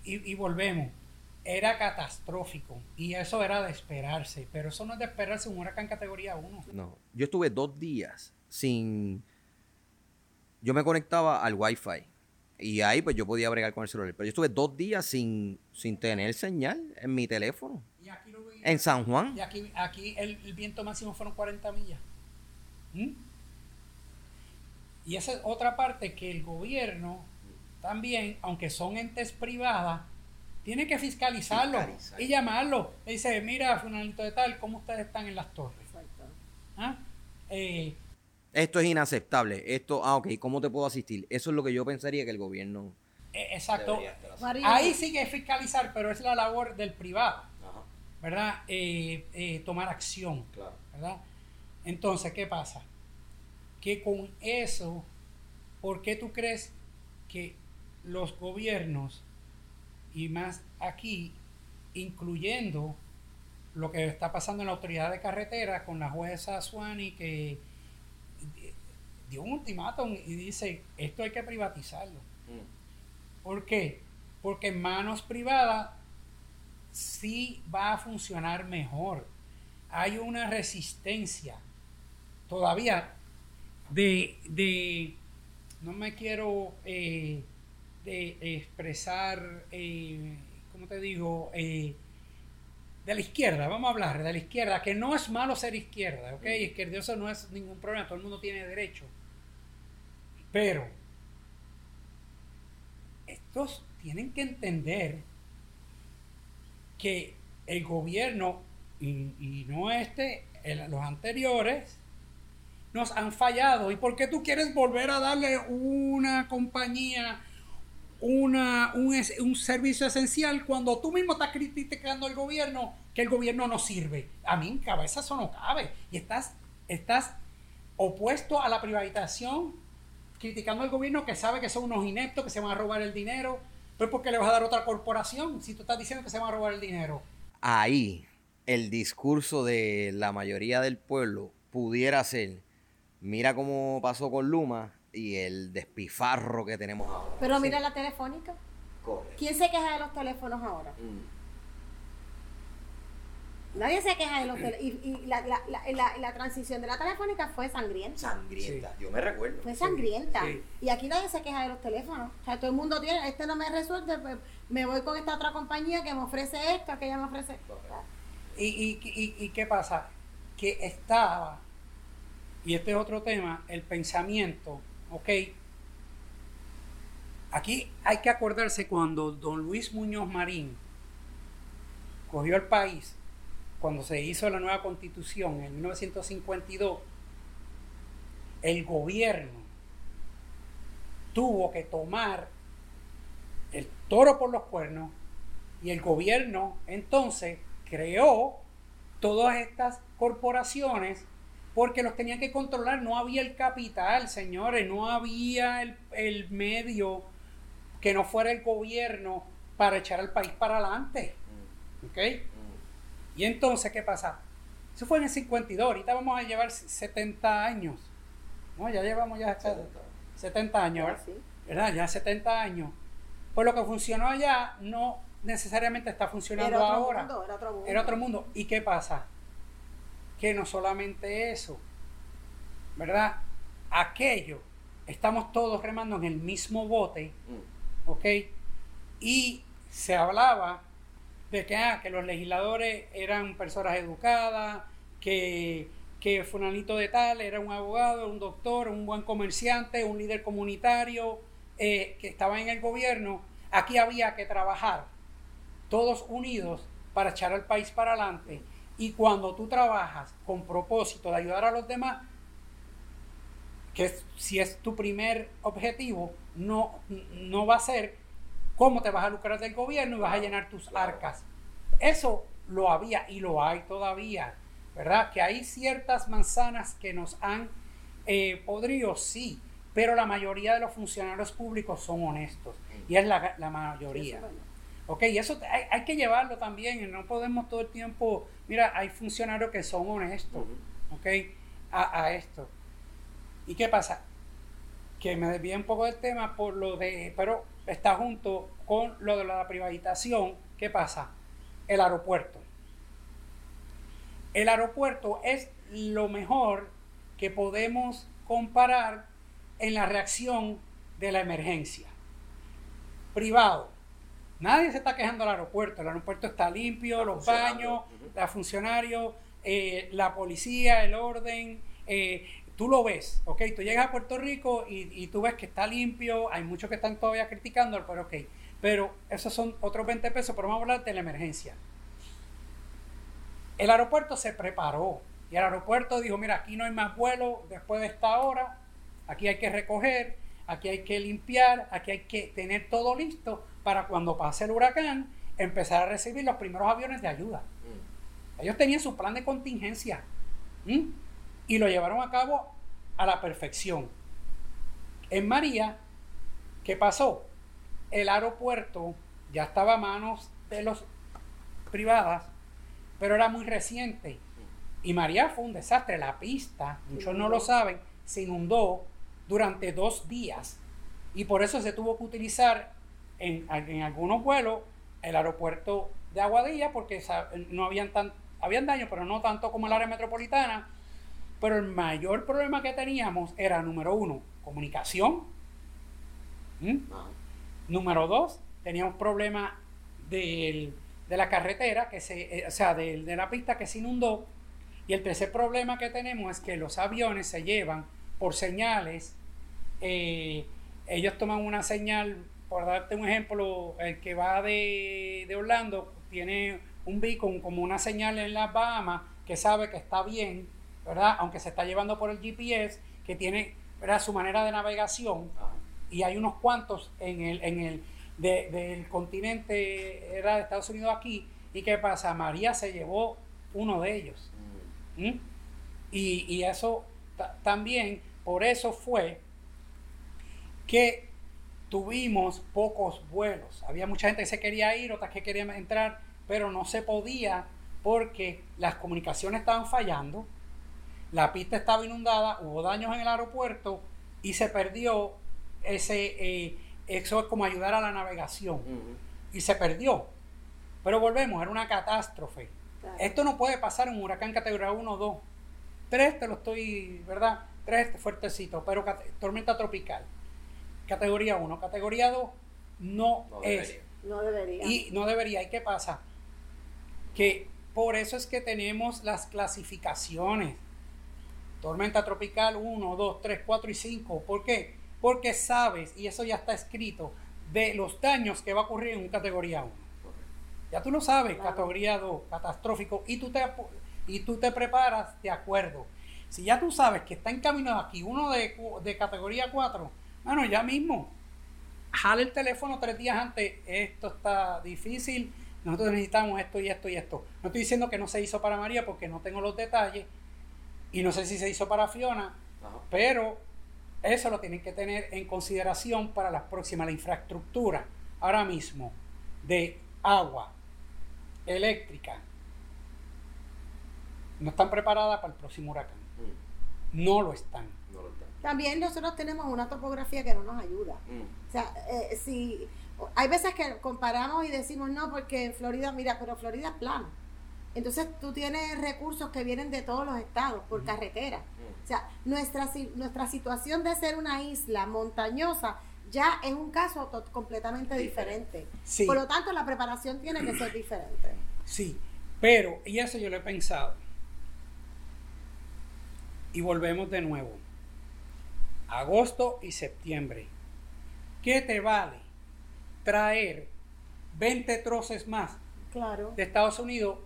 y, volvemos. era catastrófico y eso era de esperarse, pero eso no es de esperarse un huracán categoría 1. No, yo estuve dos días sin... Yo me conectaba al Wi-Fi y ahí pues yo podía bregar con el celular, pero yo estuve dos días sin, sin tener señal en mi teléfono. en San Juan. Y aquí, aquí el, viento máximo fueron 40 millas. ¿Mm? Y esa es otra parte que el gobierno también, aunque son entes privadas, tiene que fiscalizarlo y llamarlo. Le dice, mira, funalito de tal, ¿cómo ustedes están en las torres? ¿Ah? Eh, esto es inaceptable. Esto, ah, ok, ¿cómo te puedo asistir? Eso es lo que yo pensaría que el gobierno. E, exacto. Ahí sí que es fiscalizar, pero es la labor del privado. ¿Verdad? Eh, eh, tomar acción. ¿Verdad? Entonces, ¿qué pasa? Que con eso, ¿por qué tú crees que los gobiernos y más aquí, incluyendo lo que está pasando en la autoridad de carretera con la jueza Suani que dio un ultimátum y dice, esto hay que privatizarlo. Mm. ¿Por qué? Porque en manos privadas sí va a funcionar mejor. Hay una resistencia todavía de, no me quiero eh, de expresar, eh, ¿cómo te digo? Eh, de la izquierda, vamos a hablar de la izquierda, que no es malo ser izquierda, ¿ok? Izquierdioso no es ningún problema, todo el mundo tiene derecho. Pero estos tienen que entender que el gobierno, y, no este, los anteriores, nos han fallado. ¿Y por qué tú quieres volver a darle una compañía una, un, servicio esencial cuando tú mismo estás criticando al gobierno que el gobierno no sirve. A mí en cabeza eso no cabe. Y estás, estás opuesto a la privatización, criticando al gobierno que sabe que son unos ineptos, que se van a robar el dinero. Pues porque le vas a dar otra corporación si tú estás diciendo que se van a robar el dinero. Ahí el discurso de la mayoría del pueblo pudiera ser, mira cómo pasó con Luma, y el despifarro que tenemos ahora. Pero mira la telefónica. ¿Quién se queja de los teléfonos ahora? Mm. Nadie se queja de los teléfonos. Y, la, la, la, la, transición de la telefónica fue sangrienta. Sangrienta, yo me recuerdo. Fue sangrienta. Y aquí nadie se queja de los teléfonos. O sea, todo el mundo tiene, este no me resuelve, pues me voy con esta otra compañía que me ofrece esto, aquella me ofrece. ¿Y, y, y, y qué pasa? Que estaba, y este es otro tema, el pensamiento ¿ok? Aquí hay que acordarse cuando don Luis Muñoz Marín cogió el país, cuando se hizo la nueva constitución en 1952, el gobierno tuvo que tomar el toro por los cuernos y el gobierno entonces creó todas estas corporaciones porque los tenían que controlar, no había el capital, señores, no había el, medio que no fuera el gobierno para echar al país para adelante. Mm. Y entonces, ¿qué pasa? Eso fue en el 52, ahorita vamos a llevar 70 años. ¿No? Ya llevamos ya 70, años, ¿verdad? Ya 70 años. Pues lo que funcionó allá no necesariamente está funcionando ahora. era otro mundo. Era otro mundo. ¿Y qué pasa? que no solamente eso, ¿verdad? Aquello, estamos todos remando en el mismo bote, mm. ¿ok? Y se hablaba de que, ah, que los legisladores eran personas educadas, que, que Funanito de tal era un abogado, un doctor, un buen comerciante, un líder comunitario, eh, que estaba en el gobierno. Aquí había que trabajar todos unidos para echar al país para adelante y cuando tú trabajas con propósito de ayudar a los demás, que si es tu primer objetivo, no, no va a ser cómo te vas a lucrar del gobierno y vas a llenar tus arcas. Eso lo había y lo hay todavía, ¿verdad? Que hay ciertas manzanas que nos han eh, podrido, sí, pero la mayoría de los funcionarios públicos son honestos y es la, la mayoría. Ok, y eso hay, que llevarlo también, no podemos todo el tiempo, mira, hay funcionarios que son honestos, ok, a, esto. ¿Y qué pasa? Que me desvié un poco del tema por lo de, pero está junto con lo de la privatización. ¿Qué pasa? El aeropuerto. El aeropuerto es lo mejor que podemos comparar en la reacción de la emergencia. Privado. Nadie se está quejando del aeropuerto. El aeropuerto está limpio, los baños, los funcionarios, eh, la policía, el orden. Eh, tú lo ves, ¿ok? Tú llegas a Puerto Rico y, tú ves que está limpio, hay muchos que están todavía criticando, pero ok. Pero esos son otros 20 pesos, pero vamos a hablar de la emergencia. El aeropuerto se preparó y el aeropuerto dijo, mira, aquí no hay más vuelo después de esta hora, aquí hay que recoger, aquí hay que limpiar, aquí hay que tener todo listo para cuando pase el huracán empezar a recibir los primeros aviones de ayuda. Mm. Ellos tenían su plan de contingencia y lo llevaron a cabo a la perfección. En María, ¿qué pasó? El aeropuerto ya estaba a manos de los privadas, pero era muy reciente. Y María fue un desastre. La pista, muchos no lo saben, se inundó durante dos días. Y por eso se tuvo que utilizar en, algunos vuelos el aeropuerto de Aguadilla, porque no habían, tan, habían daño, pero no tanto como el área metropolitana pero el mayor problema que teníamos era, número uno, comunicación. ¿Mm? Número dos, teníamos problemas de la carretera, que se, eh, o sea, de, la pista que se inundó. Y el tercer problema que tenemos es que los aviones se llevan por señales. Eh, ellos toman una señal, por darte un ejemplo, el que va de, de Orlando tiene un beacon como una señal en las Bahamas que sabe que está bien ¿verdad? Aunque se está llevando por el GPS, que tiene ¿verdad? su manera de navegación, y hay unos cuantos en el, en el del continente era de Estados Unidos aquí, y qué pasa, María se llevó uno de ellos. Y, y, eso también, por eso fue que tuvimos pocos vuelos. Había mucha gente que se quería ir, otras que querían entrar, pero no se podía porque las comunicaciones estaban fallando la pista estaba inundada, hubo daños en el aeropuerto y se perdió ese, eh, eso es como ayudar a la navegación. Y se perdió. Pero volvemos, era una catástrofe. Esto no puede pasar en un huracán categoría 1 o 2. 3 te lo estoy, ¿verdad? 3 fuertecito, pero tormenta tropical. Categoría 1. Categoría 2 no, es. No debería. Y no debería. ¿Y qué pasa? Que por eso es que tenemos las clasificaciones. Tormenta tropical 1, 2, 3, 4 y 5. ¿Por qué? Porque sabes, y eso ya está escrito, de los daños que va a ocurrir en un categoría 1. Ya tú lo sabes, categoría 2, catastrófico, y tú, te, y tú te preparas de acuerdo. Si ya tú sabes que está encaminado aquí uno de, de categoría 4, bueno, ya mismo, jale el teléfono tres días antes, esto está difícil, nosotros necesitamos esto y esto y esto. No estoy diciendo que no se hizo para María porque no tengo los detalles, y no sé si se hizo para Fiona, pero eso lo tienen que tener en consideración para las próximas. La infraestructura ahora mismo de agua, eléctrica, no están preparadas para el próximo huracán. Mm. No lo están. También nosotros tenemos una topografía que no nos ayuda. Mm. O sea, eh, si hay veces que comparamos y decimos no, porque en Florida, mira, pero Florida es plano. Entonces tú tienes recursos que vienen de todos los estados por carretera. O sea, nuestra, nuestra situación de ser una isla montañosa ya es un caso completamente diferente. Por lo tanto, la preparación tiene que ser diferente. Sí, pero, y eso yo lo he pensado. Y volvemos de nuevo. Agosto y septiembre. ¿Qué te vale traer 20 troces más claro. de Estados Unidos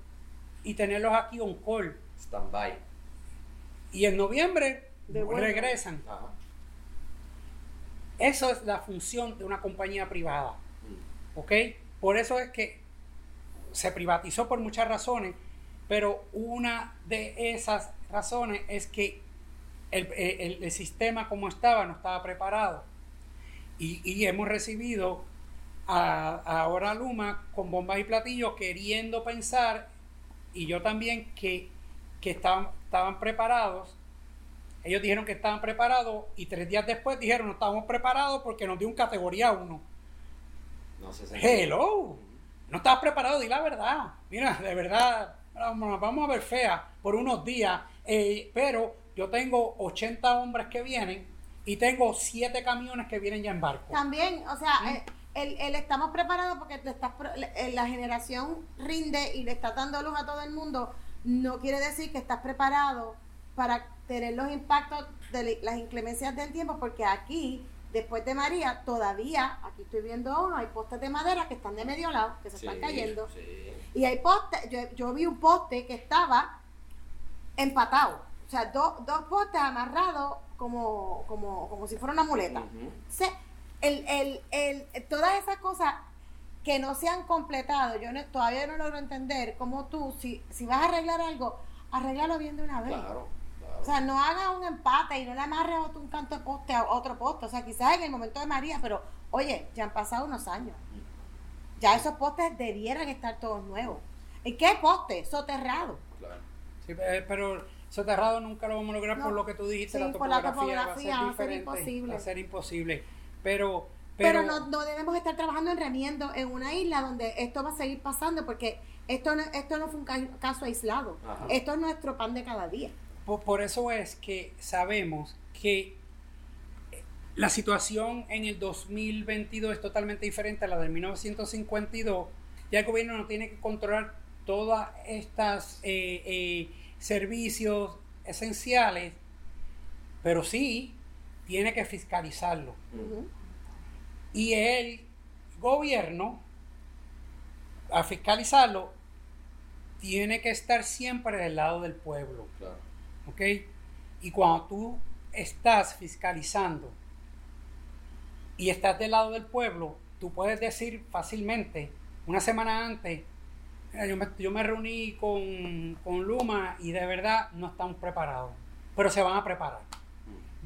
y tenerlos aquí on call. Stand-by. Y en noviembre regresan. Eso es la función de una compañía privada. Mm. ¿Ok? Por eso es que se privatizó por muchas razones, pero una de esas razones es que el, sistema como estaba no estaba preparado. Y, hemos recibido a, ahora Luma con bombas y platillos queriendo pensar y yo también que, estaban, estaban preparados. Ellos dijeron que estaban preparados y tres días después dijeron no estábamos preparados porque nos dio un categoría 1. No Hello. No estabas preparado, di la verdad. Mira, de verdad, vamos a ver fea por unos días, eh, pero yo tengo 80 hombres que vienen y tengo 7 camiones que vienen ya en barco. También, o sea, ¿Mm? eh, el, estamos preparados porque eh, la generación rinde y le está dando luz a todo el mundo, no quiere decir que estás preparado para tener los impactos de las inclemencias del tiempo, porque aquí Después de María, todavía, aquí estoy viendo uno, hay postes de madera que están de medio lado, que se están cayendo. Y hay postes, yo, vi un poste que estaba empatado. O sea, dos postes amarrados como, como, como si fuera una muleta. El, el, el, todas esas cosas que no se han completado, yo todavía no logro entender cómo tú, si, si vas a arreglar algo, arreglalo bien de una vez. Claro. O sea, no hagas un empate y no le amarres otro, un canto de poste a otro poste. O sea, quizás en el momento de María, pero oye, ya han pasado unos años. Ya esos postes debieran estar todos nuevos. ¿En qué poste? Soterrado. Claro. Sí, eh, pero soterrado nunca lo vamos a lograr por lo que tú dijiste, la topografía, va a ser va a ser imposible. Va a ser imposible. Pero, pero, no, no, debemos estar trabajando en remiendo en una isla donde esto va a seguir pasando porque esto no, esto no fue un caso aislado. Esto es nuestro pan de cada día. Por, eso es que sabemos que la situación en el 2022 es totalmente diferente a la del 1952. Ya el gobierno no tiene que controlar todas estas eh, eh, servicios esenciales, pero sí tiene que fiscalizarlo. Y el gobierno, a fiscalizarlo, tiene que estar siempre del lado del pueblo. Claro. ¿Ok? Y cuando tú estás fiscalizando y estás del lado del pueblo, tú puedes decir fácilmente, una semana antes, yo me, reuní con, con, Luma y de verdad no estamos preparados, pero se van a preparar.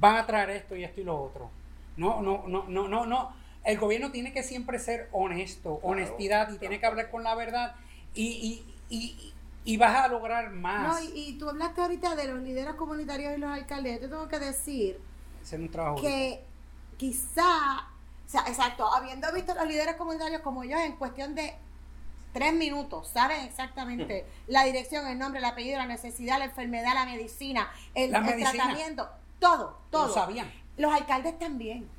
Van a traer esto y esto y lo otro. No, no, no, no, no, no. El gobierno tiene que siempre ser honesto, honestidad y tiene que hablar con la verdad y, y y vas a lograr más. No, y, tú hablaste ahorita de los líderes comunitarios y los alcaldes. Yo tengo que decir que quizá, o sea, exacto, habiendo visto los líderes comunitarios como yo en cuestión de tres minutos, saben exactamente [LAUGHS] la dirección, el nombre, el apellido, la necesidad, la enfermedad, la medicina, el, tratamiento, todo, todo. Lo sabían. Los alcaldes también.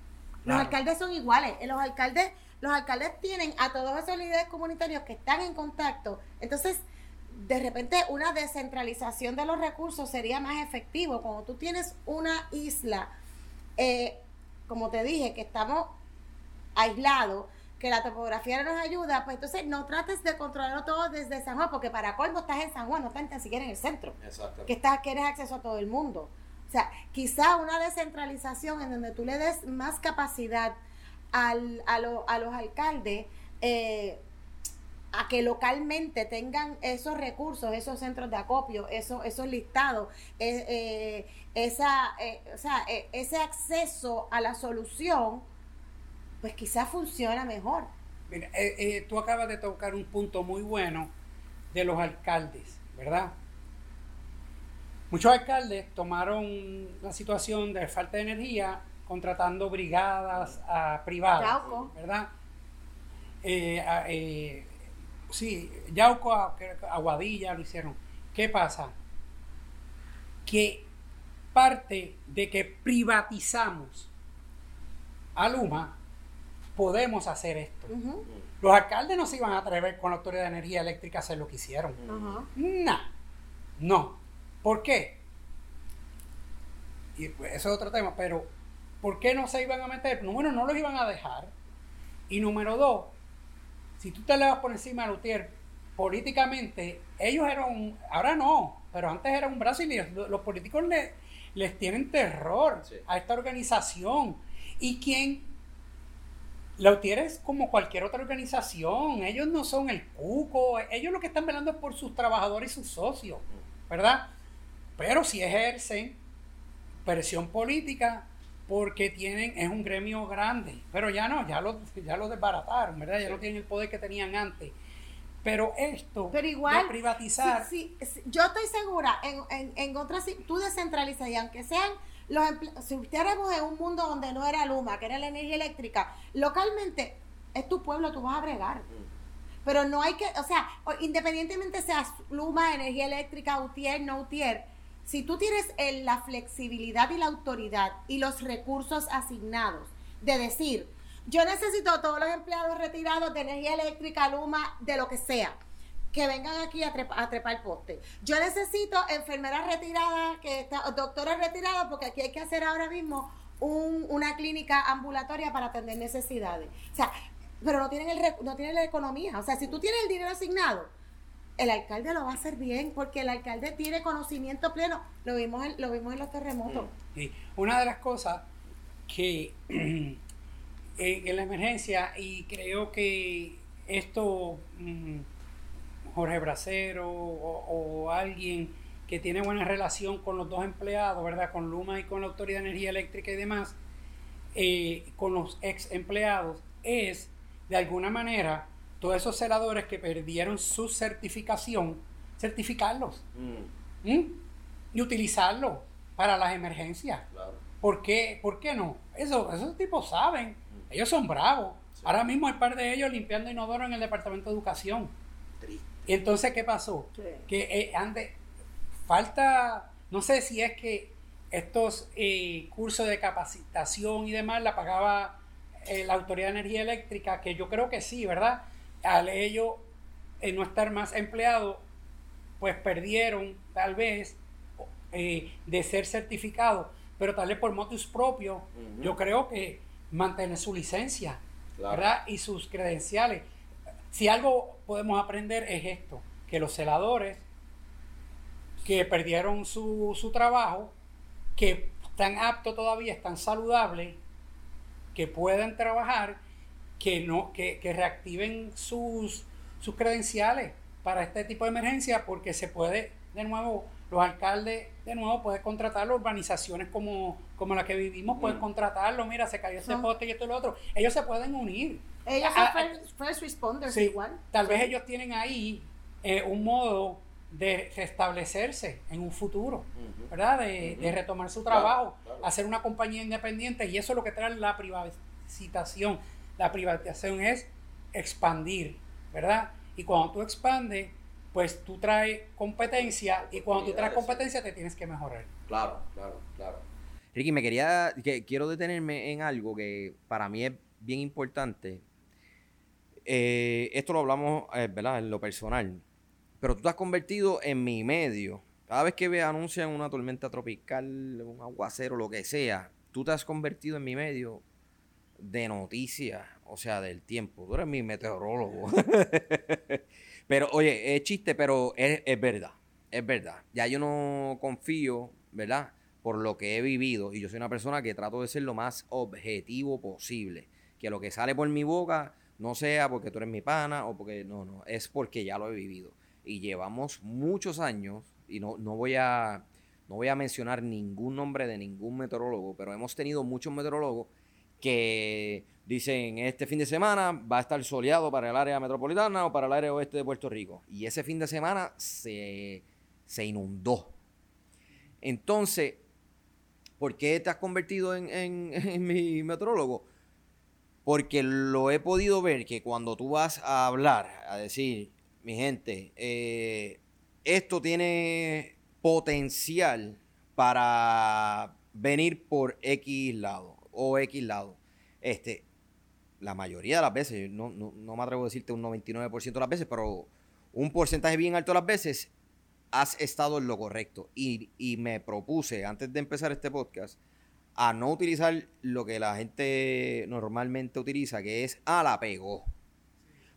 Los alcaldes son iguales. Los alcaldes, los alcaldes tienen a todos esos líderes comunitarios que están en contacto. Entonces, de repente una descentralización de los recursos sería más efectivo. Cuando tú tienes una isla, eh, como te dije, que estamos aislados, que la topografía no nos ayuda, pues entonces no trates de controlarlo todo desde San Juan, porque para colmo estás en San Juan, no estás ni siquiera en el centro, que estás, quieres acceso a todo el mundo. O sea, quizá una descentralización en donde tú le des más capacidad al, a, a los alcaldes, eh, a que localmente tengan esos recursos, esos centros de acopio, esos, esos listados, eh, eh, esa, o sea, ese acceso a la solución, pues quizás funciona mejor. Mira, tú acabas de tocar un punto muy bueno de los alcaldes, ¿verdad? Muchos alcaldes tomaron la situación de falta de energía contratando brigadas a privadas, ¿verdad? Eh, Sí, Yauco, Aguadilla lo hicieron. ¿Qué pasa? Que parte de que privatizamos a Luma, podemos hacer esto. Los alcaldes no se iban a atrever con la Autoridad de Energía Eléctrica a hacer lo que hicieron. No, no. ¿Por qué? Y pues, eso es otro tema, pero ¿por qué no se iban a meter? Número no los iban a dejar. Y número dos, si tú te le vas por encima a Lutier, políticamente, ellos eran, ahora no, pero antes era un brazo y los, políticos le, les tienen terror a esta organización. ¿Y quién? Lautier es como cualquier otra organización, ellos no son el cuco, ellos lo que están velando es por sus trabajadores y sus socios, ¿verdad? Pero si ejercen presión política, porque tienen, es un gremio grande, pero ya no, ya lo, ya lo desbarataron, ¿verdad? Ya no tienen el poder que tenían antes. Pero esto pero igual, de privatizar. Sí, yo estoy segura, en, en, en otras, tú descentralizas y aunque sean los si estuviéramos en un mundo donde no era Luma, que era la energía eléctrica, localmente es tu pueblo, tú vas a bregar. Pero no hay que, o sea, independientemente sea Luma, energía eléctrica, UTIER, no UTIER, si tú tienes la flexibilidad y la autoridad y los recursos asignados de decir, yo necesito a todos los empleados retirados de energía eléctrica, Luma, de lo que sea, que vengan aquí a, trepar el poste. Yo necesito enfermeras retiradas, que doctores retirados, porque aquí hay que hacer ahora mismo una clínica ambulatoria para atender necesidades. O sea, pero no tienen, el, no tienen la economía. O sea, si tú tienes el dinero asignado, el alcalde lo va a hacer bien porque el alcalde tiene conocimiento pleno. Lo vimos en, lo vimos en los terremotos. Una de las cosas que [CLEARS THROAT] en, la emergencia, y creo que esto mm, Jorge Bracero o, alguien que tiene buena relación con los dos empleados, ¿verdad? Con Luma y con la Autoridad de Energía Eléctrica y demás, eh, con los ex empleados, es de alguna manera todos esos celadores que perdieron su certificación, certificarlos mm. ¿Mm? y utilizarlo para las emergencias. ¿Por, qué? ¿Por qué no? Eso, esos tipos saben, mm. ellos son bravos. Ahora mismo hay par de ellos limpiando inodoro en el Departamento de Educación. Y entonces, ¿qué pasó? Que eh, ande, falta, no sé si es que estos eh, cursos de capacitación y demás la pagaba eh, la Autoridad de Energía Eléctrica, que yo creo que sí, ¿verdad? Al ello eh, no estar más empleado, pues perdieron tal vez eh, de ser certificado, pero tal vez por motivos propios, yo creo que mantener su licencia, ¿verdad? Y sus credenciales. Si algo podemos aprender es esto, que los celadores que perdieron su, su trabajo, que están aptos todavía, están saludables, que puedan trabajar, que, no, que, reactiven sus, sus credenciales para este tipo de emergencia, porque se puede, de nuevo, los alcaldes, de nuevo, pueden contratar organizaciones como, como la que vivimos, pueden mm. contratarlo, mira, se cayó ese poste y esto y lo otro. Ellos se pueden unir. Ellos son first, responders igual. Tal vez ellos tienen ahí eh, un modo de restablecerse en un futuro, ¿verdad? De, retomar su trabajo, hacer una compañía independiente y eso es lo que trae la privatización. La privatización es expandir, ¿verdad? Y cuando tú expandes, pues tú traes competencia y cuando tú traes competencia te tienes que mejorar. Claro, claro, claro. Ricky, me quería, que, quiero detenerme en algo que para mí es bien importante. Eh, esto lo hablamos, eh, ¿verdad? En lo personal pero tú te has convertido en mi medio. Cada vez que ve anuncian una tormenta tropical, un aguacero, lo que sea, tú te has convertido en mi medio de noticias, o sea, del tiempo. Tú eres mi meteorólogo. [LAUGHS] pero, oye, es chiste, pero es, es, verdad. Es verdad. Ya yo no confío, ¿verdad? Por lo que he vivido. Y yo soy una persona que trato de ser lo más objetivo posible. Que lo que sale por mi boca no sea porque tú eres mi pana o porque. No, no. Es porque ya lo he vivido y llevamos muchos años, y no, no, voy a, no voy a mencionar ningún nombre de ningún meteorólogo, pero hemos tenido muchos meteorólogos que dicen este fin de semana va a estar soleado para el área metropolitana o para el área oeste de Puerto Rico. Y ese fin de semana se, inundó. Entonces, ¿por qué te has convertido en, [LAUGHS] en mi meteorólogo? Porque lo he podido ver que cuando tú vas a hablar, a decir, mi gente, eh, esto tiene potencial para venir por X lado o X lado. Este, la mayoría de las veces, no, me atrevo a decirte un 99% de las veces, pero un porcentaje bien alto de las veces has estado en lo correcto. Y, y, me propuse, antes de empezar este podcast, a no utilizar lo que la gente normalmente utiliza, que es, ah, la pegó.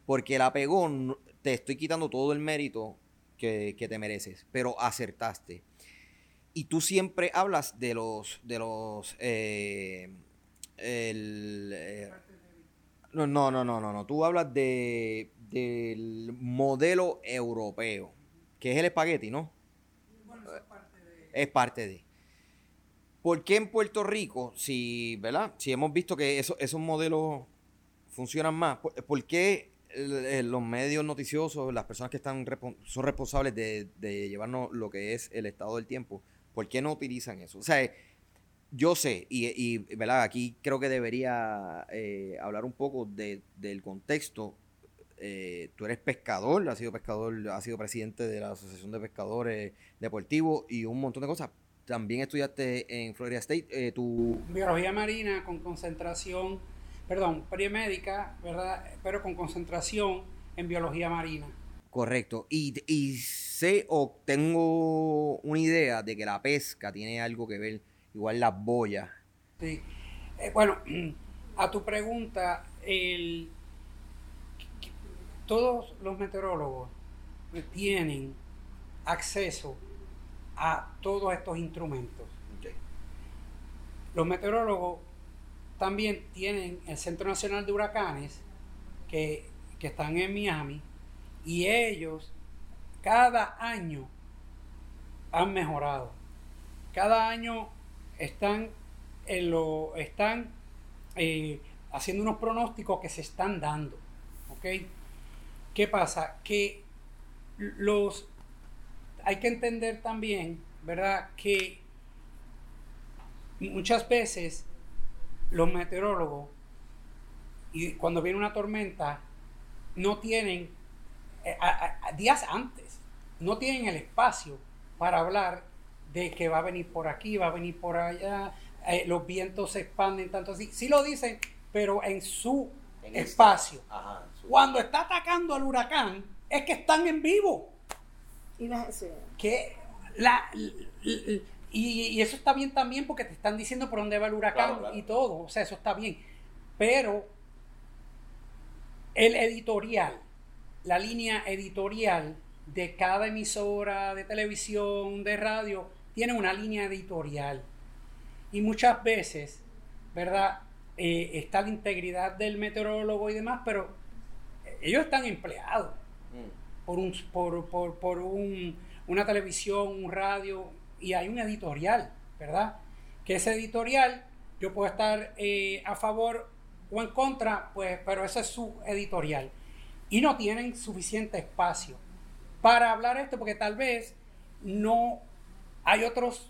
Porque la pegó te estoy quitando todo el mérito que, te mereces, pero acertaste. Y tú siempre hablas de los, de los, eh, eh, no, no, no, no, no, tú hablas de, del modelo europeo, que es el espagueti, ¿no? Bueno, es parte de... Es parte de. ¿Por qué en Puerto Rico, si, ¿verdad? Si hemos visto que esos modelos funcionan más, ¿por qué los medios noticiosos, las personas que están son responsables de, llevarnos lo que es el estado del tiempo, ¿por qué no utilizan eso? O sea, yo sé, y, ¿verdad? aquí creo que debería eh, hablar un poco del contexto. Eh, tú eres pescador, has sido pescador, has sido presidente de la Asociación de Pescadores Deportivos y un montón de cosas. También estudiaste en Florida State. Eh, tu... Biología marina con concentración, perdón, médica, ¿verdad? Pero con concentración en biología marina. Correcto. Y, y sé o tengo una idea de que la pesca tiene algo que ver igual las boyas. Sí. Eh, bueno, a tu pregunta, el, todos los meteorólogos tienen acceso a todos estos instrumentos. Los meteorólogos también tienen el Centro Nacional de Huracanes, que, que están en Miami, y ellos cada año han mejorado. Cada año están, en lo, están eh, haciendo unos pronósticos que se están dando. ¿Ok? ¿Qué pasa? Que los hay que entender también, ¿verdad? Que muchas veces los meteorólogos, y cuando viene una tormenta, no tienen, eh, días antes, no tienen el espacio para hablar de que va a venir por aquí, va a venir por allá, eh, los vientos se expanden tanto así. Sí lo dicen, pero en su espacio. Cuando está atacando al huracán, es que están en vivo. Y que la, y, eso está bien también porque te están diciendo por dónde va el huracán y todo. O sea, eso está bien. Pero el editorial, la línea editorial de cada emisora de televisión, de radio, tiene una línea editorial. Y muchas veces, ¿verdad? Eh, está la integridad del meteorólogo y demás, pero ellos están empleados mm. por, un, por, por, un, una televisión, un radio, y hay un editorial, ¿verdad? Que ese editorial, yo puedo estar eh, a favor o en contra, pues, pero ese es su editorial. Y no tienen suficiente espacio para hablar esto, porque tal vez no hay otros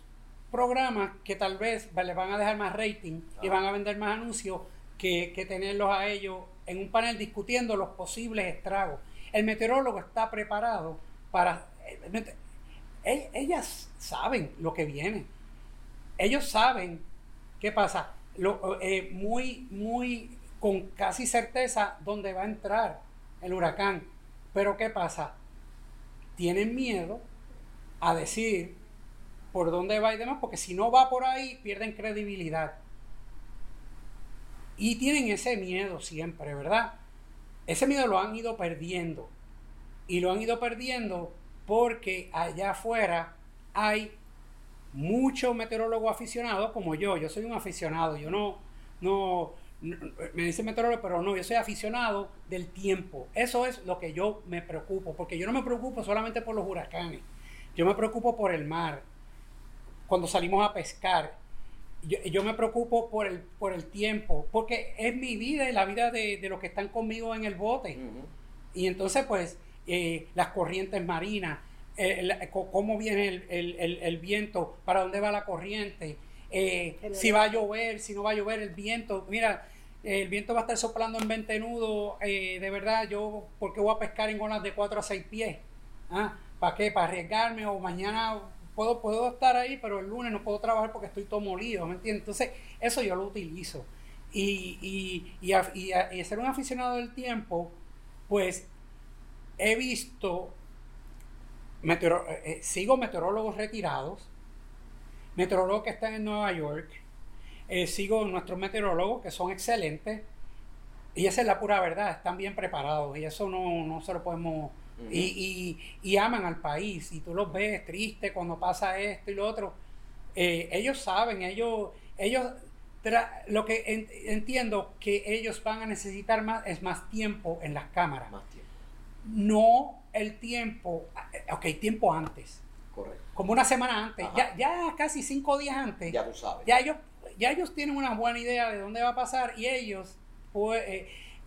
programas que tal vez le van a dejar más rating y van a vender más anuncios que, tenerlos a ellos en un panel discutiendo los posibles estragos. El meteorólogo está preparado para... Eh, ellas saben lo que viene. Ellos saben qué pasa. Lo, eh, muy, muy con casi certeza dónde va a entrar el huracán. Pero ¿qué pasa? Tienen miedo a decir por dónde va y demás, porque si no va por ahí, pierden credibilidad. Y tienen ese miedo siempre, ¿verdad? Ese miedo lo han ido perdiendo. Y lo han ido perdiendo porque allá afuera hay muchos meteorólogos aficionados como yo. Yo soy un aficionado. Yo no, no, me dice meteorólogo, pero no, yo soy aficionado del tiempo. Eso es lo que yo me preocupo, porque yo no me preocupo solamente por los huracanes. Yo me preocupo por el mar, cuando salimos a pescar. Yo, me preocupo por el, por el tiempo, porque es mi vida y la vida de, los que están conmigo en el bote. Y entonces, pues, eh, las corrientes marinas, eh, cómo viene el, viento, para dónde va la corriente, eh, si va a llover, si no va a llover el viento. Mira, el viento va a estar soplando en 20 nudos, de verdad, yo, ¿por qué voy a pescar en olas de 4 a 6 pies? ¿Ah? ¿Para qué? ¿Para arriesgarme o mañana puedo, puedo estar ahí, pero el lunes no puedo trabajar porque estoy todo molido, ¿me entiendes? Entonces, eso yo lo utilizo. Y, y, y, y, ser un aficionado del tiempo, pues he visto, meteoro, eh, eh, sigo meteorólogos retirados, meteorólogos que están en Nueva York, eh, sigo nuestros meteorólogos que son excelentes, y esa es la pura verdad, están bien preparados, y eso no, no se lo podemos y, y, aman al país. Y tú los ves tristes cuando pasa esto y lo otro. Eh, ellos saben, ellos, ellos lo que entiendo que ellos van a necesitar más es más tiempo en las cámaras. No el tiempo, eh, ok, tiempo antes. Correcto. Como una semana antes, ya, ya casi cinco días antes. Ya tú sabes. Ya ellos, ya ellos tienen una buena idea de dónde va a pasar y ellos, pues,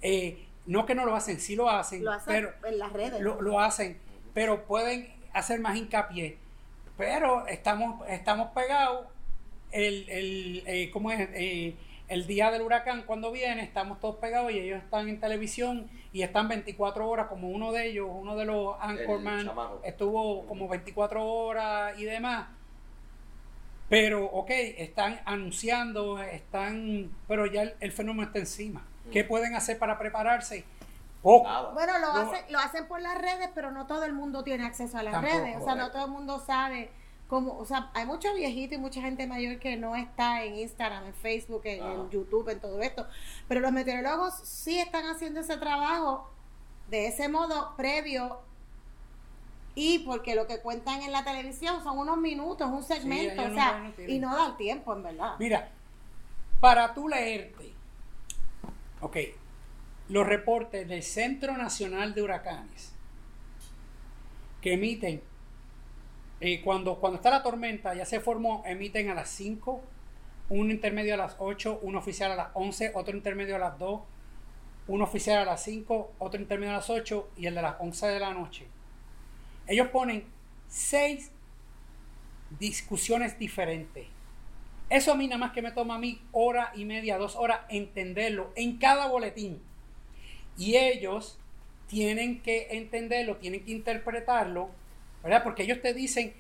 eh, no que no lo hacen, sí lo hacen. Lo hacen pero en las redes. Lo, hacen, pero pueden hacer más hincapié. Pero estamos, estamos pegados el, el eh, ¿cómo es? Eh, el día del huracán cuando viene, estamos todos pegados y ellos están en televisión y están 24 horas, como uno de ellos, uno de los Anchorman, estuvo como 24 horas y demás. Pero, ok, están anunciando, están, pero ya el, fenómeno está encima. ¿Qué mm. pueden hacer para prepararse? Bueno, lo, hacen, lo hacen por las redes, pero no todo el mundo tiene acceso a las redes. O sea, no todo el mundo sabe como, o sea, hay muchos viejitos y mucha gente mayor que no está en Instagram, en Facebook, en, YouTube, en todo esto. Pero los meteorólogos sí están haciendo ese trabajo de ese modo previo y porque lo que cuentan en la televisión son unos minutos, un segmento, o sea, y no da el tiempo, en verdad. Mira, para tú leerte, ok, los reportes del Centro Nacional de Huracanes que emiten eh, cuando, cuando está la tormenta, ya se formó, emiten a las 5, un intermedio a las 8, un oficial a las 11, otro intermedio a las 2, un oficial a las 5, otro intermedio a las 8 y el de las 11 de la noche. Ellos ponen 6 discusiones diferentes. Eso a mí nada más que me toma a mí hora y media, dos horas entenderlo en cada boletín. Y ellos tienen que entenderlo, tienen que interpretarlo ¿verdad? Porque ellos te dicen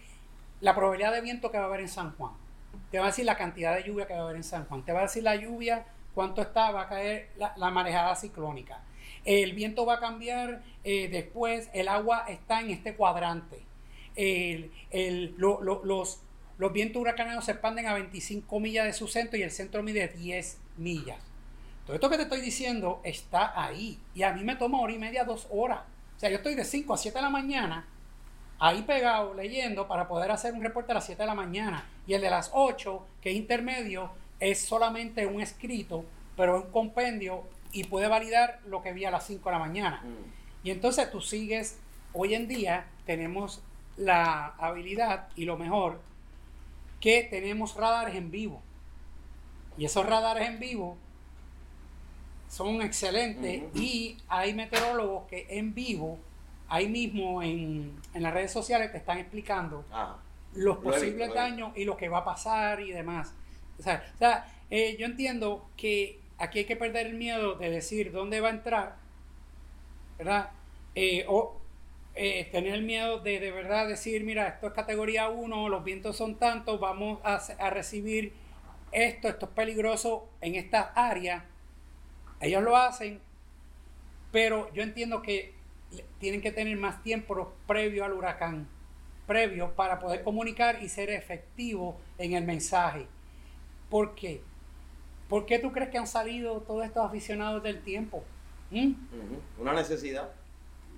la probabilidad de viento que va a haber en San Juan. Te va a decir la cantidad de lluvia que va a haber en San Juan. Te va a decir la lluvia, cuánto está, va a caer la, marejada ciclónica. El viento va a cambiar eh, después, el agua está en este cuadrante. los, los vientos huracanados se expanden a 25 millas de su centro y el centro mide 10 millas. Todo esto que te estoy diciendo está ahí. Y a mí me toma hora y media, dos horas. O sea, yo estoy de 5 a 7 de la mañana ahí pegado leyendo para poder hacer un reporte a las 7 de la mañana. Y el de las 8, que es intermedio, es solamente un escrito, pero es un compendio y puede validar lo que vi a las 5 de la mañana. Mm. Y entonces tú sigues, hoy en día tenemos la habilidad y lo mejor que tenemos radares en vivo. Y esos radares en vivo son excelentes y hay meteorólogos que en vivo ahí mismo en, las redes sociales te están explicando los posibles daños y lo que va a pasar y demás. O sea, eh, yo entiendo que aquí hay que perder el miedo de decir dónde va a entrar, ¿verdad? Eh, o eh, tener el miedo de de verdad decir, mira, esto es categoría 1, los vientos son tantos, vamos a, a recibir esto, esto es peligroso en esta área. Ellos lo hacen, pero yo entiendo que tienen que tener más tiempo previo al huracán, previo para poder comunicar y ser efectivo en el mensaje. ¿Por qué? ¿Por qué tú crees que han salido todos estos aficionados del tiempo? ¿Mm? Una necesidad.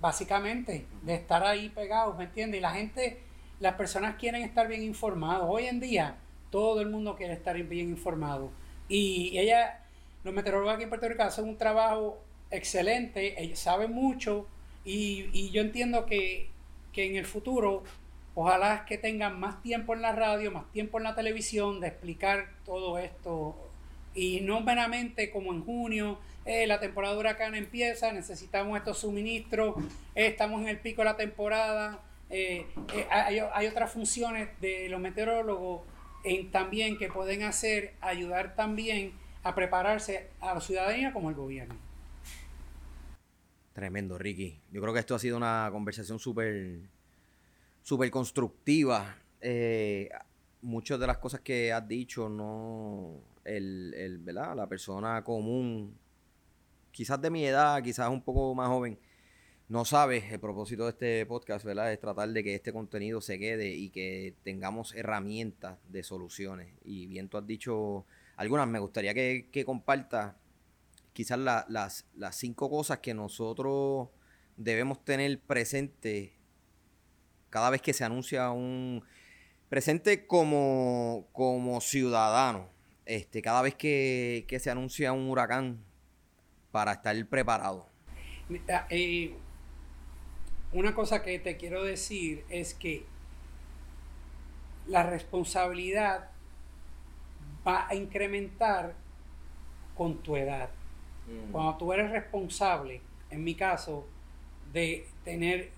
Básicamente, de estar ahí pegados, ¿me entiendes? Y la gente, las personas quieren estar bien informados. Hoy en día, todo el mundo quiere estar bien informado. Y ella, los meteorólogos aquí en Puerto Rico hacen un trabajo excelente, ellos saben mucho, y, yo entiendo que, en el futuro, ojalá que tengan más tiempo en la radio, más tiempo en la televisión de explicar todo esto. Y no meramente como en junio, eh, la temporada de huracán empieza, necesitamos estos suministros, eh, estamos en el pico de la temporada. Eh, hay, hay, otras funciones de los meteorólogos en, también que pueden hacer, ayudar también a prepararse a la ciudadanía como el gobierno. Tremendo, Ricky. Yo creo que esto ha sido una conversación súper súper constructiva. Eh, muchas de las cosas que has dicho, no. El, el, ¿verdad? La persona común, quizás de mi edad, quizás un poco más joven, no sabe. El propósito de este podcast, ¿verdad? Es tratar de que este contenido se quede y que tengamos herramientas de soluciones. Y bien, tú has dicho algunas, me gustaría que, que compartas quizás las, cinco cosas que nosotros debemos tener presente cada vez que se anuncia un presente como, como ciudadano, este, cada vez que, se anuncia un huracán para estar preparado. Eh, una cosa que te quiero decir es que la responsabilidad va a incrementar con tu edad. Mm. Cuando tú eres responsable, en mi caso, de tener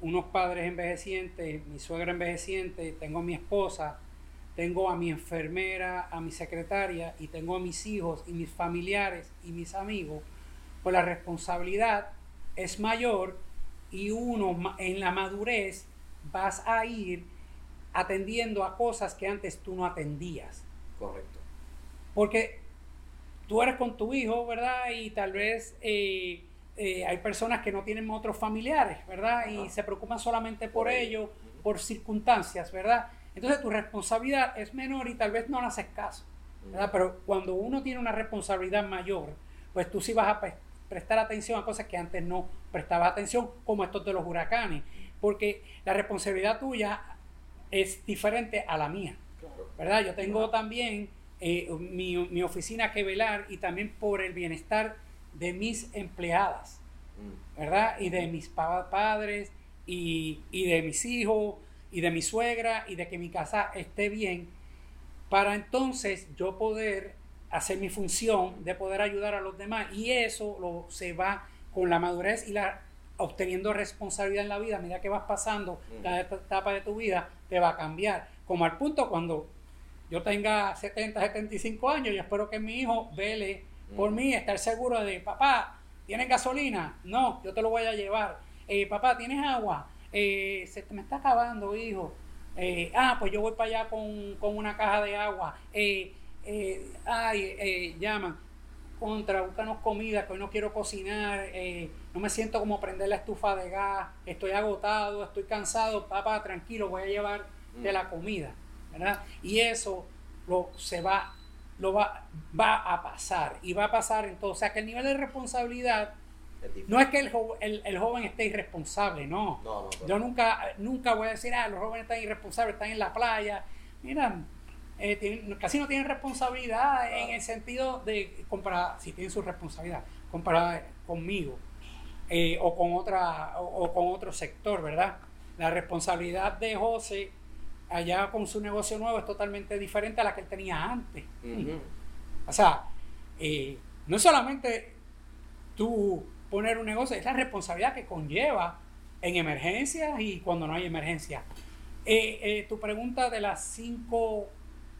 unos padres envejecientes, mi suegra envejeciente, tengo a mi esposa, tengo a mi enfermera, a mi secretaria y tengo a mis hijos y mis familiares y mis amigos, pues la responsabilidad es mayor y uno en la madurez vas a ir atendiendo a cosas que antes tú no atendías. Correcto. Porque tú eres con tu hijo, ¿verdad? Y tal vez eh, eh, hay personas que no tienen otros familiares, ¿verdad? Y se preocupan solamente por, ello, por circunstancias, ¿verdad? Entonces tu responsabilidad es menor y tal vez no le haces caso, ¿verdad? Pero cuando uno tiene una responsabilidad mayor, pues tú sí vas a prestar atención a cosas que antes no prestabas atención, como estos de los huracanes, porque la responsabilidad tuya es diferente a la mía, ¿verdad? Yo tengo también eh, mi, mi, oficina que velar y también por el bienestar de mis empleadas, mm. ¿verdad? Y de mis padres y, y de mis hijos y de mi suegra y de que mi casa esté bien, para entonces yo poder hacer mi función de poder ayudar a los demás. Y eso lo, se va con la madurez y la obteniendo responsabilidad en la vida, a medida que vas pasando cada etapa de tu vida, te va a cambiar. Como al punto cuando yo tenga 70, 75 años, yo espero que mi hijo vele por mí, estar seguro de, papá, ¿tienes gasolina? No, yo te lo voy a llevar. Eh, papá, ¿tienes agua? Eh, se me está acabando, hijo. Eh, ah, pues yo voy para allá con, una caja de agua. Eh, ay, llaman. Contra, búscanos comida, que hoy no quiero cocinar. no me siento como prender la estufa de gas. Estoy agotado, estoy cansado. Papá, tranquilo, voy a llevar de la comida. ¿Verdad? Y eso lo, se va, lo va, va a pasar. Y va a pasar entonces. O sea, que el nivel de responsabilidad no es que el, el, joven esté irresponsable, no. Yo nunca, nunca voy a decir, ah, los jóvenes están irresponsables, están en la playa. Mira, eh, casi no tienen responsabilidad en el sentido de, comparar, si tienen su responsabilidad, comparada conmigo eh, o, con otra, o, con otro sector, ¿verdad? La responsabilidad de José allá con su negocio nuevo es totalmente diferente a la que él tenía antes. O sea, eh, no solamente tú poner un negocio, es la responsabilidad que conlleva en emergencias y cuando no hay emergencia. Eh, eh, tu pregunta de las cinco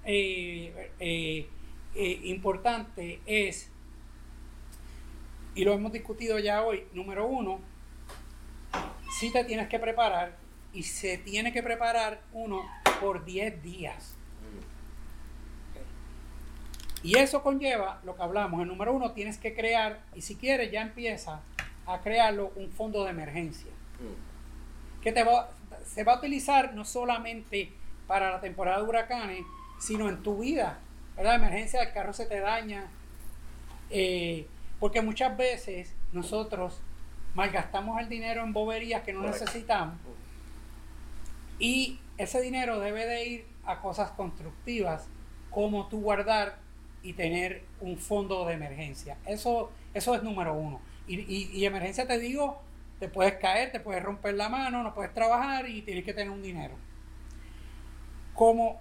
eh, importantes es, y lo hemos discutido ya hoy, número uno, si te tienes que preparar y se tiene que preparar uno por 10 días. Y eso conlleva lo que hablamos. El número uno, tienes que crear, y si quieres, ya empieza a crearlo un fondo de emergencia. Mm. Que te va, se va a utilizar no solamente para la temporada de huracanes, sino en tu vida. La emergencia del carro se te daña. Eh, porque muchas veces nosotros malgastamos el dinero en boberías que no necesitamos. Y ese dinero debe de ir a cosas constructivas, como tú guardar y tener un fondo de emergencia. Eso, eso es número uno. Y, y, emergencia te digo, te puedes caer, te puedes romper la mano, no puedes trabajar y tienes que tener un dinero. ¿Cómo,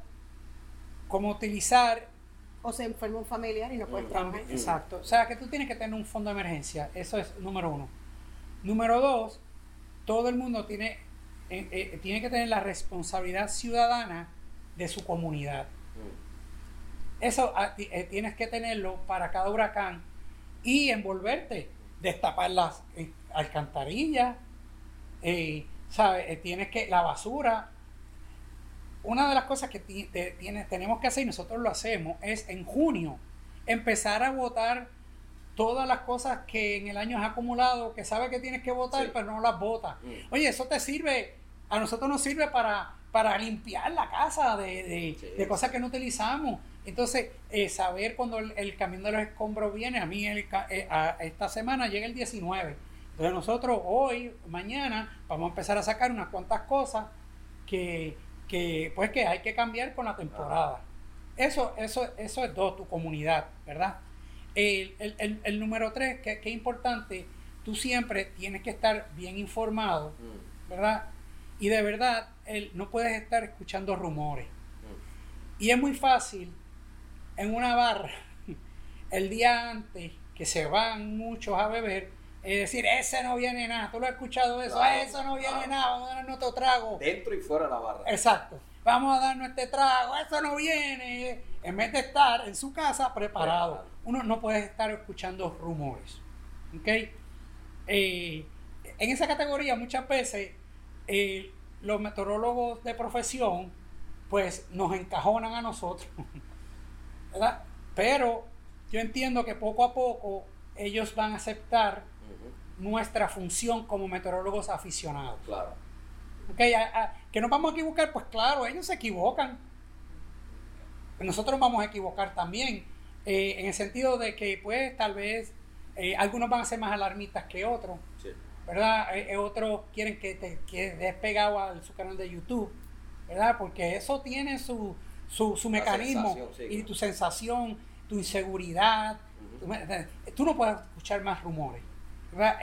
cómo utilizar... O se enferma un familiar y no puedes trabajar. Exacto. O sea que tú tienes que tener un fondo de emergencia. Eso es número uno. Número dos, todo el mundo tiene, eh, eh, tiene que tener la responsabilidad ciudadana de su comunidad. Eso ah, eh, tienes que tenerlo para cada huracán y envolverte, destapar las alcantarillas, ¿sabes? tienes que, la basura. Una de las cosas que tenemos que hacer, y nosotros lo hacemos, es en junio empezar a votar todas las cosas que en el año has acumulado, que sabes que tienes que votar, pero no las votas. Mm. Oye, eso te sirve, a nosotros nos sirve para, para limpiar la casa de, de cosas que no utilizamos. Entonces, eh, saber cuando el, camión de los escombros viene, a mí el, eh, esta semana llega el 19. Entonces nosotros hoy, mañana, vamos a empezar a sacar unas cuantas cosas que, pues que hay que cambiar con la temporada. Eso, eso, eso es dos, tu comunidad, ¿verdad? El, número tres, que, que, es importante, tú siempre tienes que estar bien informado, mm. ¿verdad? Y de verdad, no puedes estar escuchando rumores. Y es muy fácil en una barra [LAUGHS] el día antes que se van muchos a beber, Es decir, ese no viene nada. Tú lo has escuchado eso. eso no viene nada. Vamos a darnos otro trago. Dentro y fuera de la barra. Exacto. Vamos a darnos este trago. Eso no viene. En vez de estar en su casa preparado. Uno no puede estar escuchando rumores. ¿Ok? Eh, en esa categoría muchas veces eh, los meteorólogos de profesión pues nos encajonan a nosotros. [LAUGHS] ¿Verdad? Pero yo entiendo que poco a poco ellos van a aceptar nuestra función como meteorólogos aficionados. Claro. Okay, que nos vamos a equivocar, pues claro, ellos se equivocan. Nosotros vamos a equivocar también, eh, en el sentido de que pues tal vez eh, algunos van a ser más alarmistas que otros, ¿verdad? Eh, otros quieren que te que des pegado a su canal de YouTube, ¿verdad? Porque eso tiene su, su, mecanismo y tu sensación, tu inseguridad. tú no puedes escuchar más rumores.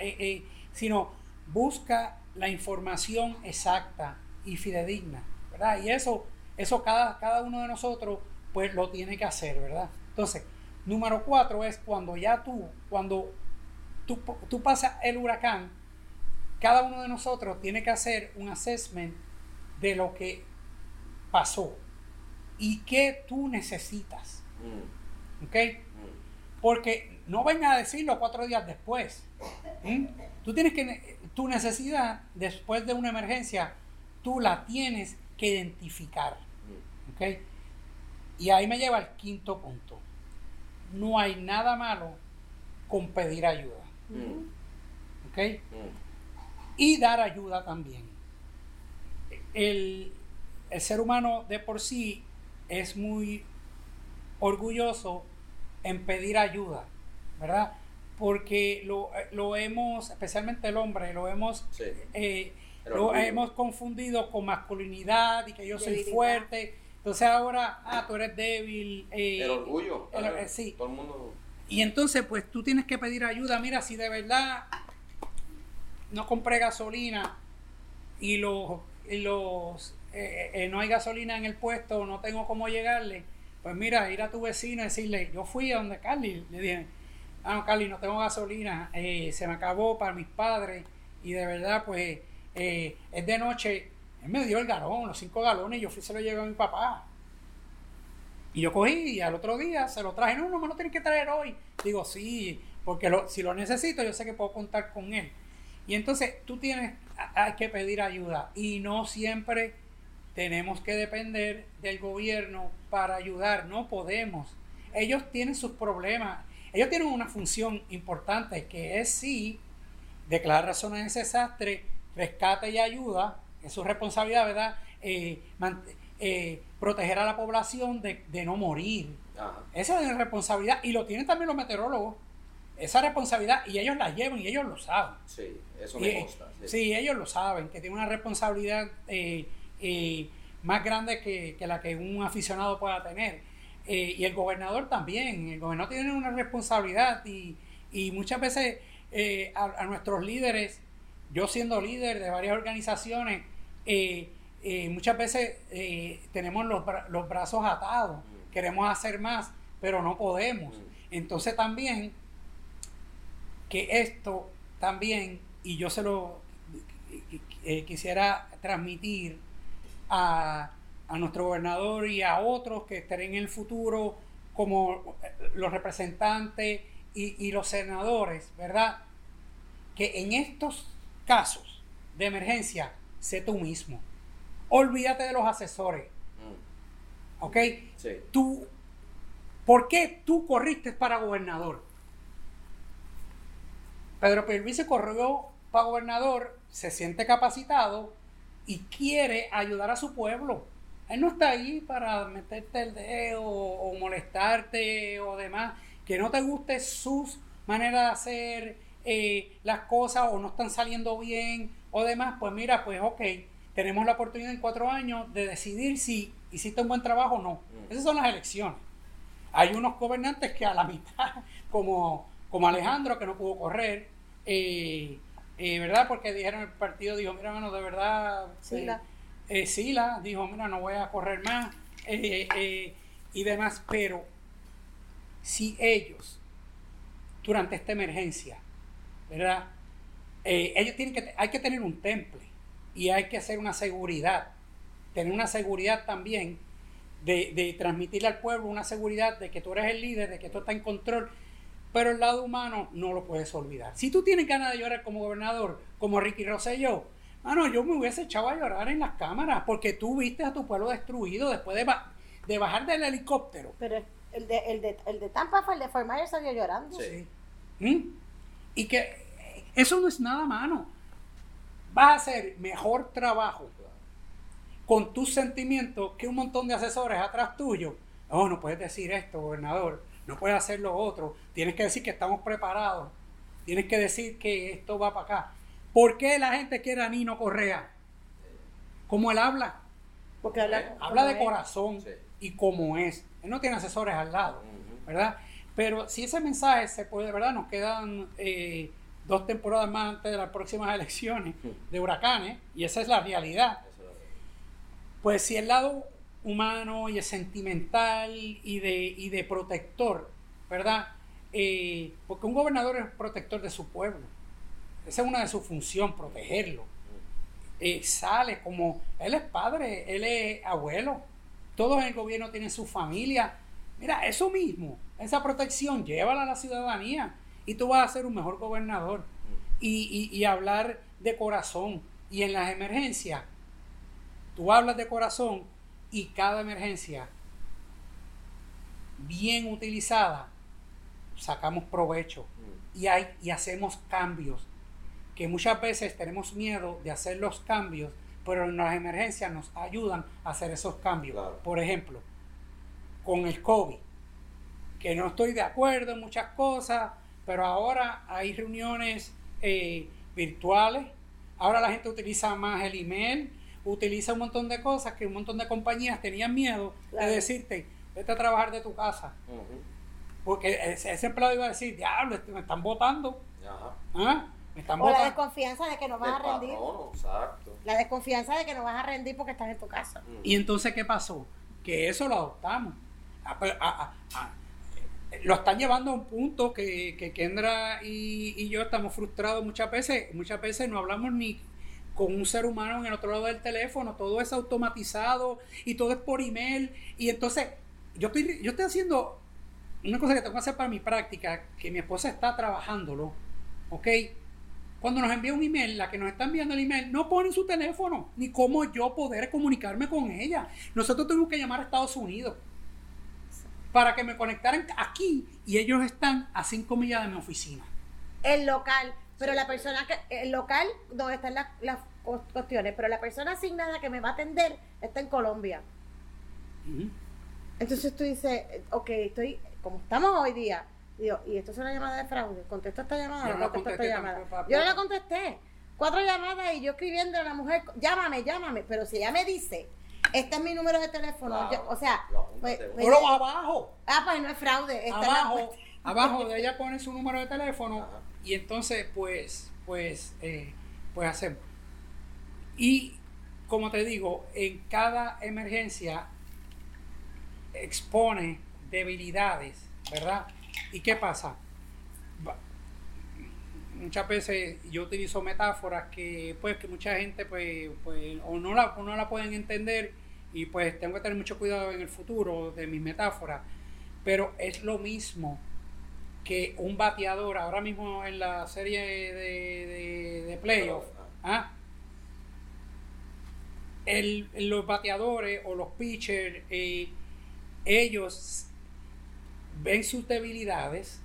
Eh, eh, sino busca la información exacta y fidedigna, ¿verdad? Y eso, eso cada, cada uno de nosotros pues lo tiene que hacer, ¿verdad? Entonces, número cuatro es cuando ya tú, cuando tú, tú pasas el huracán, cada uno de nosotros tiene que hacer un assessment de lo que pasó y qué tú necesitas. Mm. ¿Ok? Mm. Porque no venga a decirlo cuatro días después. ¿Mm? Tú tienes que, tu necesidad después de una emergencia, tú la tienes que identificar. ¿Ok? Y ahí me lleva al quinto punto. No hay nada malo con pedir ayuda. Mm. ¿Ok? Y dar ayuda también. El, el ser humano de por sí es muy orgulloso en pedir ayuda, ¿verdad? porque lo, lo hemos, especialmente el hombre, lo hemos, eh, lo hemos confundido con masculinidad y que yo soy fuerte. Entonces ahora, ah, tú eres débil. Eh, el orgullo. Eh, sí. Todo el mundo... Y entonces, pues tú tienes que pedir ayuda. Mira, si de verdad no compré gasolina y los, los no hay gasolina en el puesto, no tengo cómo llegarle, pues mira, ir a tu vecino y decirle, yo fui a donde Carly, le dije, ah, no, Carly, no tengo gasolina, eh, se me acabó para mis padres y de verdad, pues, eh, es de noche, él me dio el galón, los cinco galones, y yo fui se lo llevé a mi papá. Y yo cogí y al otro día se lo traje, no, no me lo tienes que traer hoy. Digo, sí, porque si lo necesito, yo sé que puedo contar con él. Y entonces tú tienes, hay que pedir ayuda y no siempre tenemos que depender del gobierno para ayudar, no podemos. Ellos tienen sus problemas ellos tienen una función importante que es sí declarar razones de desastre, rescate y ayuda, es su responsabilidad, ¿verdad? Eh, eh, proteger a la población de, no morir. Esa es la responsabilidad y lo tienen también los meteorólogos. Esa responsabilidad y ellos la llevan y ellos lo saben. Sí, eso me consta. Sí. ellos lo saben, que tienen una responsabilidad eh, más grande que, que la que un aficionado pueda tener. Eh, y el gobernador también. El gobernador tiene una responsabilidad y, muchas veces eh, a, nuestros líderes, yo siendo líder de varias organizaciones, eh, muchas veces tenemos los, los, brazos atados, mm. queremos hacer más, pero no podemos. Mm. Entonces también, que esto también, y yo se lo quisiera transmitir a a nuestro gobernador y a otros que estén en el futuro como los representantes y, los senadores, ¿verdad? Que en estos casos de emergencia, sé tú mismo. Olvídate de los asesores. Mm. ¿Ok? Sí. Tú, ¿Por qué tú corriste para gobernador? Pedro se corrió para gobernador, se siente capacitado y quiere ayudar a su pueblo. Él no está ahí para meterte el dedo o, molestarte o demás. Que no te guste sus maneras de hacer eh, las cosas o no están saliendo bien o demás, pues mira, pues ok, tenemos la oportunidad en cuatro años de decidir si hiciste un buen trabajo o no. Mm. Esas son las elecciones. Hay unos gobernantes que a la mitad, [LAUGHS] como, como Alejandro, que no pudo correr, eh, eh, ¿verdad? Porque dijeron el partido, dijo, mira, bueno, de verdad... Sí, eh, Sila dijo, mira, no voy a correr más eh, eh, y demás, pero si ellos durante esta emergencia ¿verdad? Eh, ellos tienen que, hay que tener un temple y hay que hacer una seguridad, tener una seguridad también de, de transmitirle al pueblo una seguridad de que tú eres el líder, de que tú estás en control, pero el lado humano no lo puedes olvidar. Si tú tienes ganas de llorar como gobernador, como Ricky Rosselló, no, yo me hubiese echado a llorar en las cámaras porque tú viste a tu pueblo destruido después de, de bajar del helicóptero. Pero el de, el de, el de Tampa fue el de Fort Myers salió llorando. Sí. ¿Mm? Y que eso no es nada mano. Vas a hacer mejor trabajo con tus sentimientos que un montón de asesores atrás tuyo. Oh, no puedes decir esto, gobernador. No puedes hacer lo otro. Tienes que decir que estamos preparados. Tienes que decir que esto va para acá. ¿Por qué la gente quiere a Nino Correa? ¿Cómo él habla? Porque habla, habla de corazón y como es. Él no tiene asesores al lado, ¿verdad? Pero si ese mensaje se puede, ¿verdad? Nos quedan eh, dos temporadas más antes de las próximas elecciones de huracanes, y esa es la realidad. Pues si el lado humano y el sentimental y de, y de protector, ¿verdad? Eh, porque un gobernador es protector de su pueblo. Esa es una de sus funciones, protegerlo. Eh, sale como, él es padre, él es abuelo, todos en el gobierno tienen su familia. Mira, eso mismo, esa protección, llévala a la ciudadanía y tú vas a ser un mejor gobernador. Y, y hablar de corazón. Y en las emergencias, tú hablas de corazón y cada emergencia bien utilizada, sacamos provecho. Y, hay, y hacemos cambios que muchas veces tenemos miedo de hacer los cambios, pero en las emergencias nos ayudan a hacer esos cambios. Por ejemplo, con el COVID, que no estoy de acuerdo en muchas cosas, pero ahora hay reuniones eh, virtuales, ahora la gente utiliza más el email, utiliza un montón de cosas que un montón de compañías tenían miedo de decirte, vete a trabajar de tu casa. Porque ese, empleado iba a decir, diablo, este, me están votando. ¿Ah? o la desconfianza de que no vas a rendir. La desconfianza de que no vas a rendir porque estás en tu casa. Y entonces, ¿qué pasó? Que eso lo adoptamos. lo están llevando a un punto que, que Kendra y, y, yo estamos frustrados muchas veces. Muchas veces no hablamos ni con un ser humano en el otro lado del teléfono. Todo es automatizado y todo es por email. Y entonces, yo estoy, yo estoy haciendo una cosa que tengo que hacer para mi práctica, que mi esposa está trabajándolo. ¿Ok? Cuando nos envía un email, la que nos está enviando el email no pone su teléfono, ni cómo yo poder comunicarme con ella. Nosotros tuvimos que llamar a Estados Unidos para que me conectaran aquí y ellos están a cinco millas de mi oficina. El local, pero la persona que, el local donde están las, cuestiones, pero la persona asignada que me va a atender está en Colombia. Entonces tú dices, ok, estoy, como estamos hoy día, Digo, ¿y esto es una llamada de fraude? ¿Contesto esta llamada? Yo no contesto esta llamada. Yo no la contesté. Cuatro llamadas y yo escribiendo a la mujer, llámame, llámame. Pero si ella me dice, este es mi número de teléfono, o sea, pues, pues pero abajo. Ah, pues no es fraude. abajo, abajo de [LAUGHS] ella pone su número de teléfono y entonces, pues, pues, eh, pues hacemos. Y como te digo, en cada emergencia expone debilidades, ¿verdad? ¿Y qué pasa? Muchas veces yo utilizo metáforas que pues que mucha gente pues, pues o no la, no la pueden entender y pues tengo que tener mucho cuidado en el futuro de mis metáforas. Pero es lo mismo que un bateador ahora mismo en la serie de, de, playoff. ¿ah? los bateadores o los pitchers, eh, ellos ven sus debilidades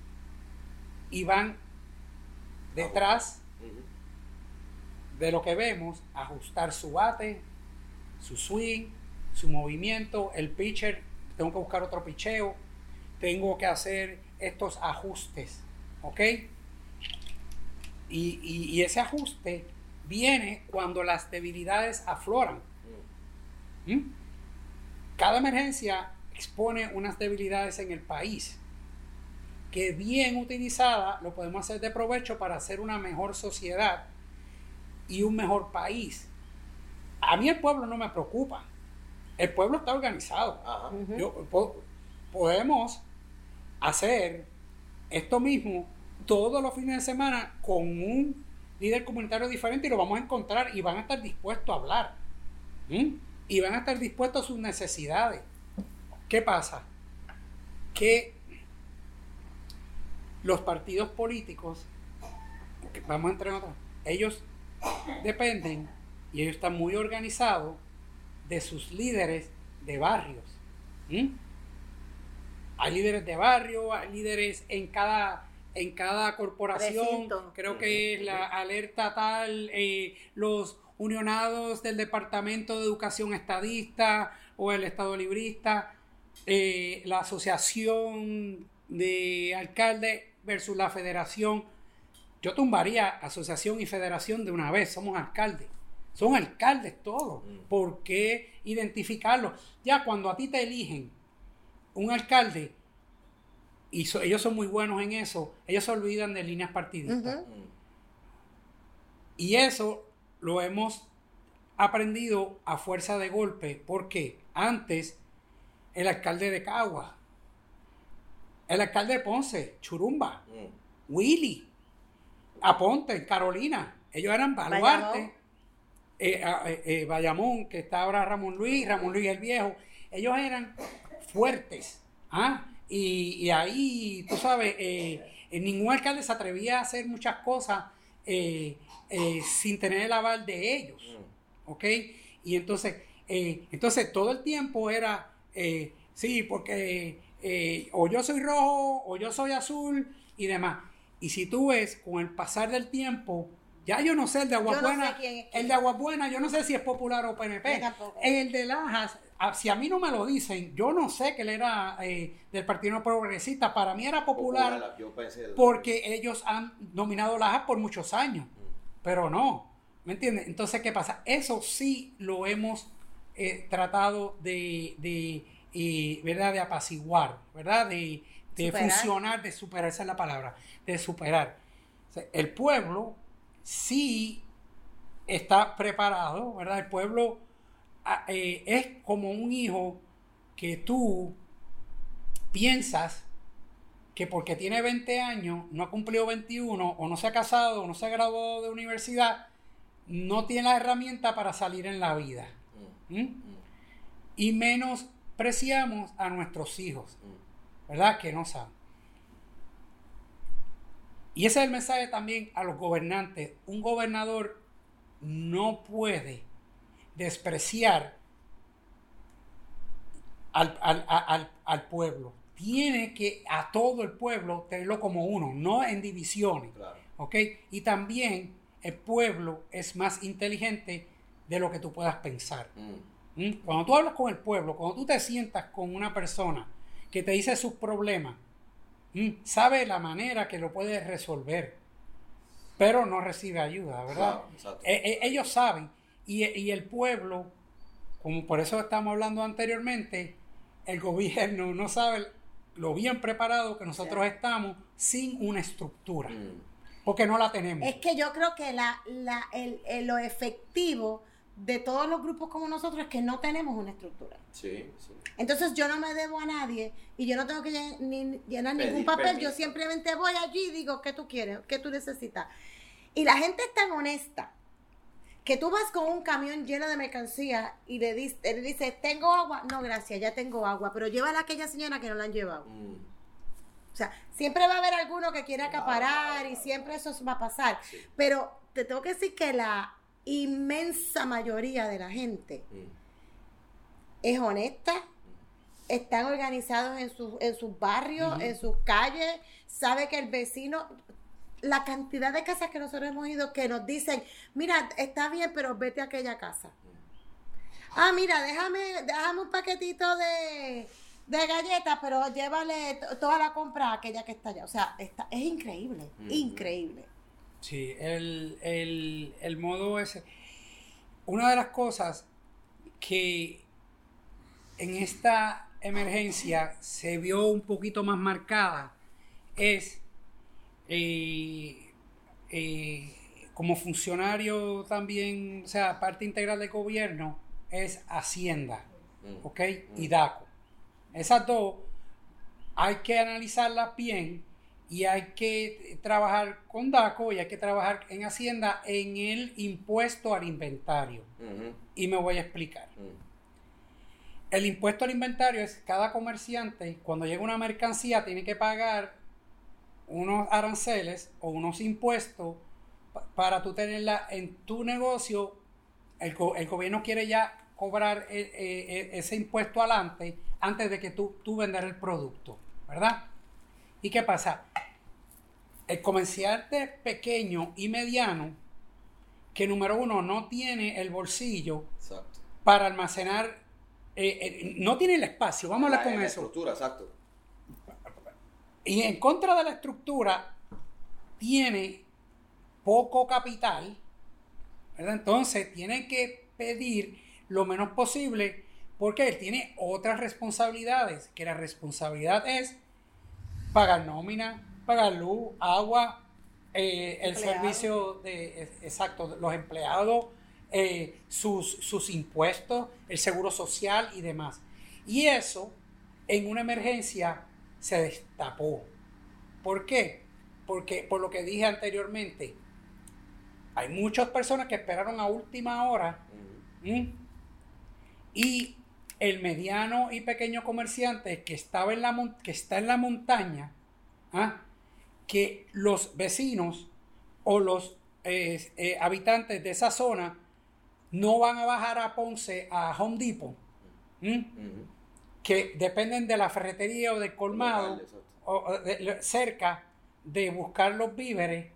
y van detrás de lo que vemos, ajustar su bate, su swing, su movimiento, el pitcher, tengo que buscar otro picheo, tengo que hacer estos ajustes, ¿ok? Y, ese ajuste viene cuando las debilidades afloran. ¿Mm? Cada emergencia expone unas debilidades en el país que bien utilizada lo podemos hacer de provecho para hacer una mejor sociedad y un mejor país. A mí el pueblo no me preocupa. El pueblo está organizado. podemos hacer esto mismo. todos los fines de semana con un líder comunitario diferente y lo vamos a encontrar y van a estar dispuestos a hablar. Y van a estar dispuestos a sus necesidades. ¿Qué pasa? Que los partidos políticos, vamos a entrar en ellos dependen y ellos están muy organizados de sus líderes de barrios. Hay líderes de barrio, hay líderes en cada, en cada corporación. Creo que la alerta tal, eh, los unionados del Departamento de Educación Estadista o el Estado Librista, eh, la Asociación de Alcaldes versus la Federación. Yo tumbaría asociación y federación de una vez, somos alcaldes. Son alcaldes todos. Mm. ¿Por qué identificarlos? Ya cuando a ti te eligen un alcalde, y ellos son muy buenos en eso, ellos se olvidan de líneas partidistas. Y eso lo hemos aprendido a fuerza de golpe, porque antes el alcalde de Cagua, el alcalde de Ponce, Churumba, mm. Willy, Aponte, Carolina, ellos eran baluarte, eh, eh, eh, Bayamón, que está ahora Ramón Luis, Ramón Luis el Viejo, ellos eran fuertes. ¿ah? Y, ahí, tú sabes, ningún alcalde se atrevía a hacer muchas cosas sin tener el aval de ellos. Mm. ¿Ok? Y entonces, entonces todo el tiempo era, sí, porque o yo soy rojo, o yo soy azul y demás. Y si tú ves, con el pasar del tiempo, ya yo no sé el de Aguabuena. el de Aguabuena, yo no sé si es popular o PNP. El de Lajas, si a mí no me lo dicen, yo no sé que él era eh, del Partido Progresista. Para mí era popular, porque ellos han dominado Lajas por muchos años. Mm. Pero no, ¿me entiendes? Entonces, ¿qué pasa? Eso sí lo hemos eh, tratado de, de eh, ¿verdad? De apaciguar, ¿verdad? De, de funcionar, de superar, esa es la palabra, de superar. el pueblo sí está preparado, ¿verdad? El pueblo eh, es como un hijo que tú piensas que porque tiene 20 años, no ha cumplido 21, o no se ha casado, o no se ha graduado de universidad, no tiene la herramienta para salir en la vida. Mm. ¿Mm? Mm. Y menospreciamos a nuestros hijos, ¿verdad? Que no saben. Y ese es el mensaje también a los gobernantes. Un gobernador no puede despreciar al, pueblo. Tiene que a todo el pueblo tenerlo como uno, no en divisiones. Y también el pueblo es más inteligente de lo que tú puedas pensar. Mm. ¿Mm? Cuando tú hablas con el pueblo, cuando tú te sientas con una persona que te dice sus problemas, Mm, sabe la manera que lo puede resolver, pero no recibe ayuda, ¿verdad? E, e, ellos saben, y, el pueblo, como por eso estamos hablando anteriormente, el gobierno no sabe lo bien preparado que nosotros estamos sin una estructura, mm. porque no la tenemos. Es que yo creo que la, lo efectivo de todos los grupos como nosotros es que no tenemos una estructura. Sí, sí. Entonces yo no me debo a nadie y yo no tengo que llenar ningún papel, yo simplemente voy allí y digo, ¿qué tú quieres? ¿Qué tú necesitas? Y la gente es tan honesta que tú vas con un camión lleno de mercancía y le, dices, le dice, ¿tengo agua? No, gracias, ya tengo agua, pero llévala a aquella señora que no la han llevado. Mm. O sea, siempre va a haber alguno que quiera acaparar y siempre eso va a pasar. Pero te tengo que decir que la inmensa mayoría de la gente mm. es honesta, están organizados en, sus, en sus barrios, en sus calles, sabe que el vecino, la cantidad de casas que nosotros hemos ido que nos dicen, mira, está bien, pero vete a aquella casa. Ah, mira, déjame, déjame un paquetito de, de galletas, pero llévale toda la compra a aquella que está allá. O sea, está, es increíble, increíble. Sí, el, el, el modo ese. Una de las cosas que en esta emergencia se vio un poquito más marcada es eh, eh, como funcionario también, o sea, parte integral del gobierno, es Hacienda, mm. ¿ok? Y mm. DACO. Esas dos hay que analizarlas bien y hay que trabajar con DACO y hay que trabajar en Hacienda en el impuesto al inventario. Y me voy a explicar. El impuesto al inventario es cada comerciante, cuando llega una mercancía, tiene que pagar unos aranceles o unos impuestos para tú tenerla en tu negocio. El, gobierno quiere ya cobrar eh, eh, ese impuesto adelante antes de que tú, tú vender el producto, ¿verdad? ¿Y qué pasa? El comerciante pequeño y mediano, que número uno no tiene el bolsillo para almacenar, eh, eh, no tiene el espacio, vamos a hablar con eso. estructura, exacto. Y en contra de la estructura, tiene poco capital, ¿verdad? Entonces tiene que pedir lo menos posible porque él tiene otras responsabilidades, que la responsabilidad es pagar nómina, pagar luz, agua, eh, el servicio de, exacto, los empleados, eh, sus, sus impuestos, el seguro social y demás. Y eso en una emergencia se destapó. ¿Por qué? Porque por lo que dije anteriormente, hay muchas personas que esperaron a última hora y el mediano y pequeño comerciante que, estaba en la, que está en la montaña, ¿ah? que los vecinos o los eh, eh, habitantes de esa zona no van a bajar a Ponce, a Home Depot, que dependen de la ferretería o del colmado o cerca de buscar los víveres,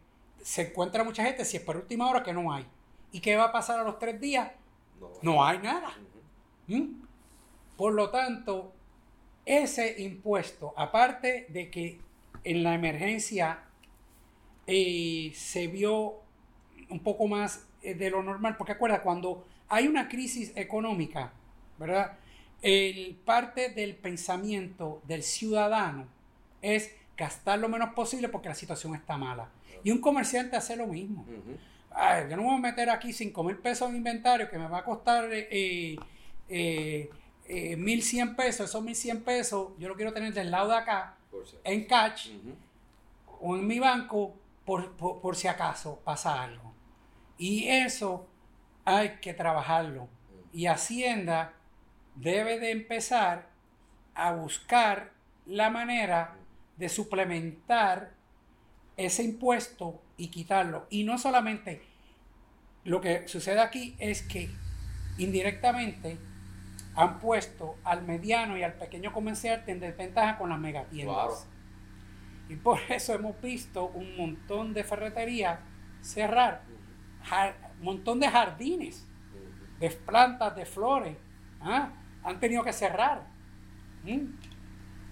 se encuentra mucha gente si es por última hora que no hay. ¿Y qué va a pasar a los tres días? No, hay nada. Por lo tanto, ese impuesto, aparte de que en la emergencia eh, se vio un poco más eh, de lo normal, porque acuerda, cuando hay una crisis económica, ¿verdad? El parte del pensamiento del ciudadano es gastar lo menos posible porque la situación está mala. Y un comerciante hace lo mismo. yo no voy a meter aquí 5 mil pesos en inventario que me va a costar eh, 1.100 eh, pesos, esos 1.100 pesos, yo lo quiero tener del lado de acá, en cash, o en mi banco, por, si acaso pasa algo. Y eso hay que trabajarlo. Y Hacienda debe de empezar a buscar la manera de suplementar ese impuesto y quitarlo. Y no solamente, lo que sucede aquí es que indirectamente han puesto al mediano y al pequeño comerciante en desventaja con las megatiendas. Y por eso hemos visto un montón de ferreterías cerrar, un montón de jardines, de plantas, de flores, ¿ah? Han tenido que cerrar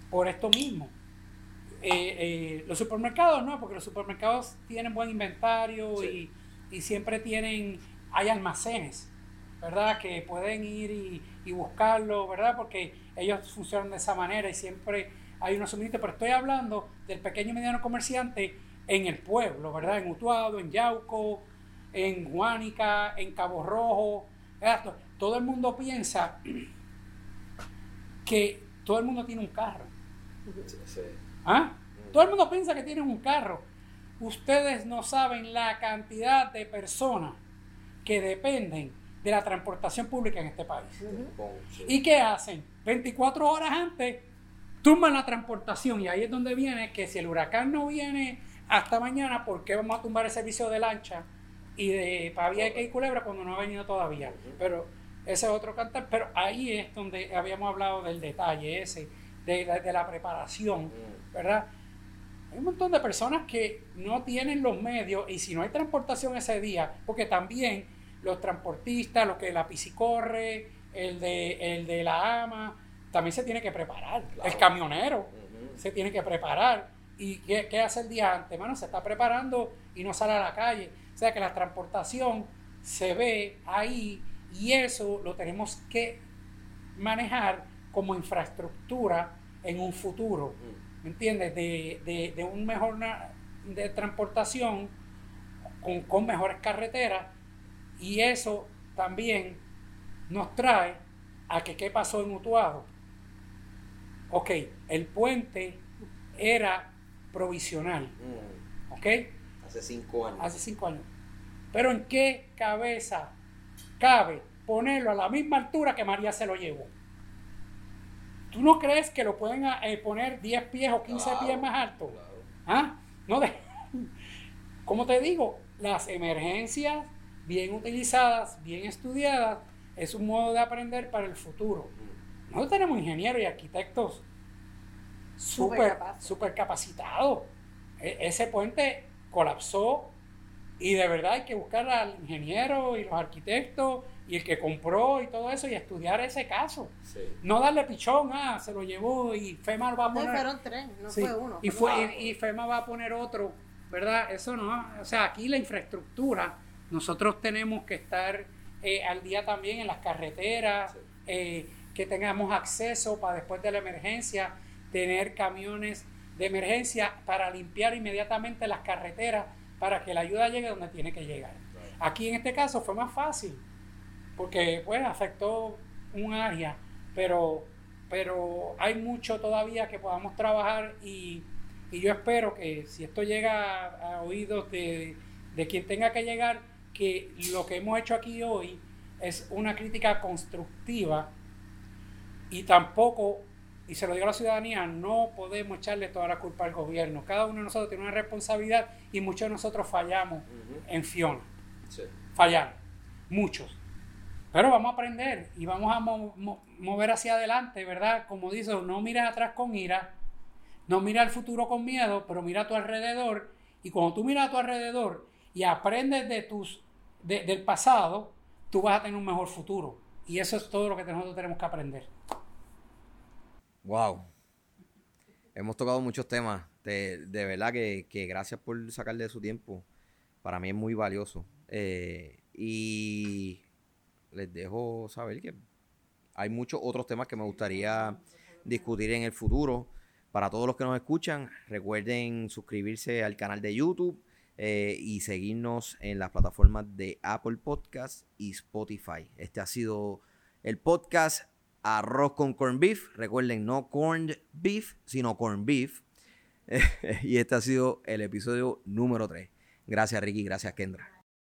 por esto mismo. Eh, eh, los supermercados no, porque los supermercados tienen buen inventario y, y siempre tienen, hay almacenes ¿verdad? Que pueden ir y, buscarlo, ¿verdad? Porque ellos funcionan de esa manera y siempre hay unos suministros, pero estoy hablando del pequeño y mediano comerciante en el pueblo, ¿verdad? En Utuado, en Yauco, en Juanica, en Cabo Rojo. Todo el mundo piensa que todo el mundo tiene un carro. ¿Ah? Todo el mundo piensa que tienen un carro. Ustedes no saben la cantidad de personas que dependen de la transportación pública en este país. ¿Y qué hacen? 24 horas antes tumban la transportación y ahí es donde viene que si el huracán no viene hasta mañana, ¿por qué vamos a tumbar el servicio de lancha y de Pavía y Culebra cuando no ha venido todavía? Pero ese es otro cantar, pero ahí es donde habíamos hablado del detalle ese, de, de la preparación, ¿verdad? Hay un montón de personas que no tienen los medios y si no hay transportación ese día, porque también los transportistas, lo que la piscicorre, el de, el de la ama, también se tiene que preparar. El camionero se tiene que preparar. ¿Y qué, hace el día antes? Bueno, se está preparando y no sale a la calle. O sea que la transportación se ve ahí y eso lo tenemos que manejar como infraestructura en un futuro. ¿Me entiendes? De, de, de un mejor de transportación con, con mejores carreteras y eso también nos trae a que qué pasó en Utuado. Ok, el puente era provisional. Mm. ¿Ok? Hace cinco años. Hace cinco años. Pero ¿en qué cabeza cabe ponerlo a la misma altura que María se lo llevó? ¿Tú no crees que lo pueden eh, poner 10 pies o 15 pies más alto? ¿Ah? No de... [LAUGHS] Como te digo, las emergencias bien utilizadas, bien estudiadas, es un modo de aprender para el futuro. Nosotros tenemos ingenieros y arquitectos súper super capacitados. E, ese puente colapsó y de verdad hay que buscar al ingeniero y los arquitectos y el que compró y todo eso y estudiar ese caso. No darle pichón, ah, se lo llevó y FEMA va a poner... No fueron tres, no fue uno. Y, fue, y, FEMA va a poner otro, ¿verdad? Eso no, o sea, aquí la infraestructura, nosotros tenemos que estar eh, al día también en las carreteras, eh, que tengamos acceso para después de la emergencia, tener camiones de emergencia para limpiar inmediatamente las carreteras para que la ayuda llegue donde tiene que llegar. Aquí en este caso fue más fácil, porque pues afectó un área, pero, pero hay mucho todavía que podamos trabajar y, yo espero que si esto llega a, oídos de, de quien tenga que llegar, que lo que hemos hecho aquí hoy es una crítica constructiva y tampoco y se lo digo a la ciudadanía, no podemos echarle toda la culpa al gobierno. Cada uno de nosotros tiene una responsabilidad y muchos de nosotros fallamos en Fiona. Fallamos, muchos. Pero vamos a aprender y vamos a mover hacia adelante, ¿verdad? Como dice, no mires atrás con ira, no mira al futuro con miedo, pero mira a tu alrededor. Y cuando tú miras a tu alrededor y aprendes de tus, del pasado, tú vas a tener un mejor futuro. Y eso es todo lo que nosotros tenemos que aprender. Wow. Hemos tocado muchos temas. De, verdad que, gracias por sacarle su tiempo. Para mí es muy valioso. Eh, y les dejo saber que hay muchos otros temas que me gustaría discutir en el futuro. Para todos los que nos escuchan, recuerden suscribirse al canal de YouTube eh, y seguirnos en las plataformas de Apple Podcast y Spotify. Este ha sido el podcast arroz con corn beef. Recuerden, no corned beef, sino corn beef. [LAUGHS] y este ha sido el episodio número 3. Gracias, Ricky. Gracias, Kendra.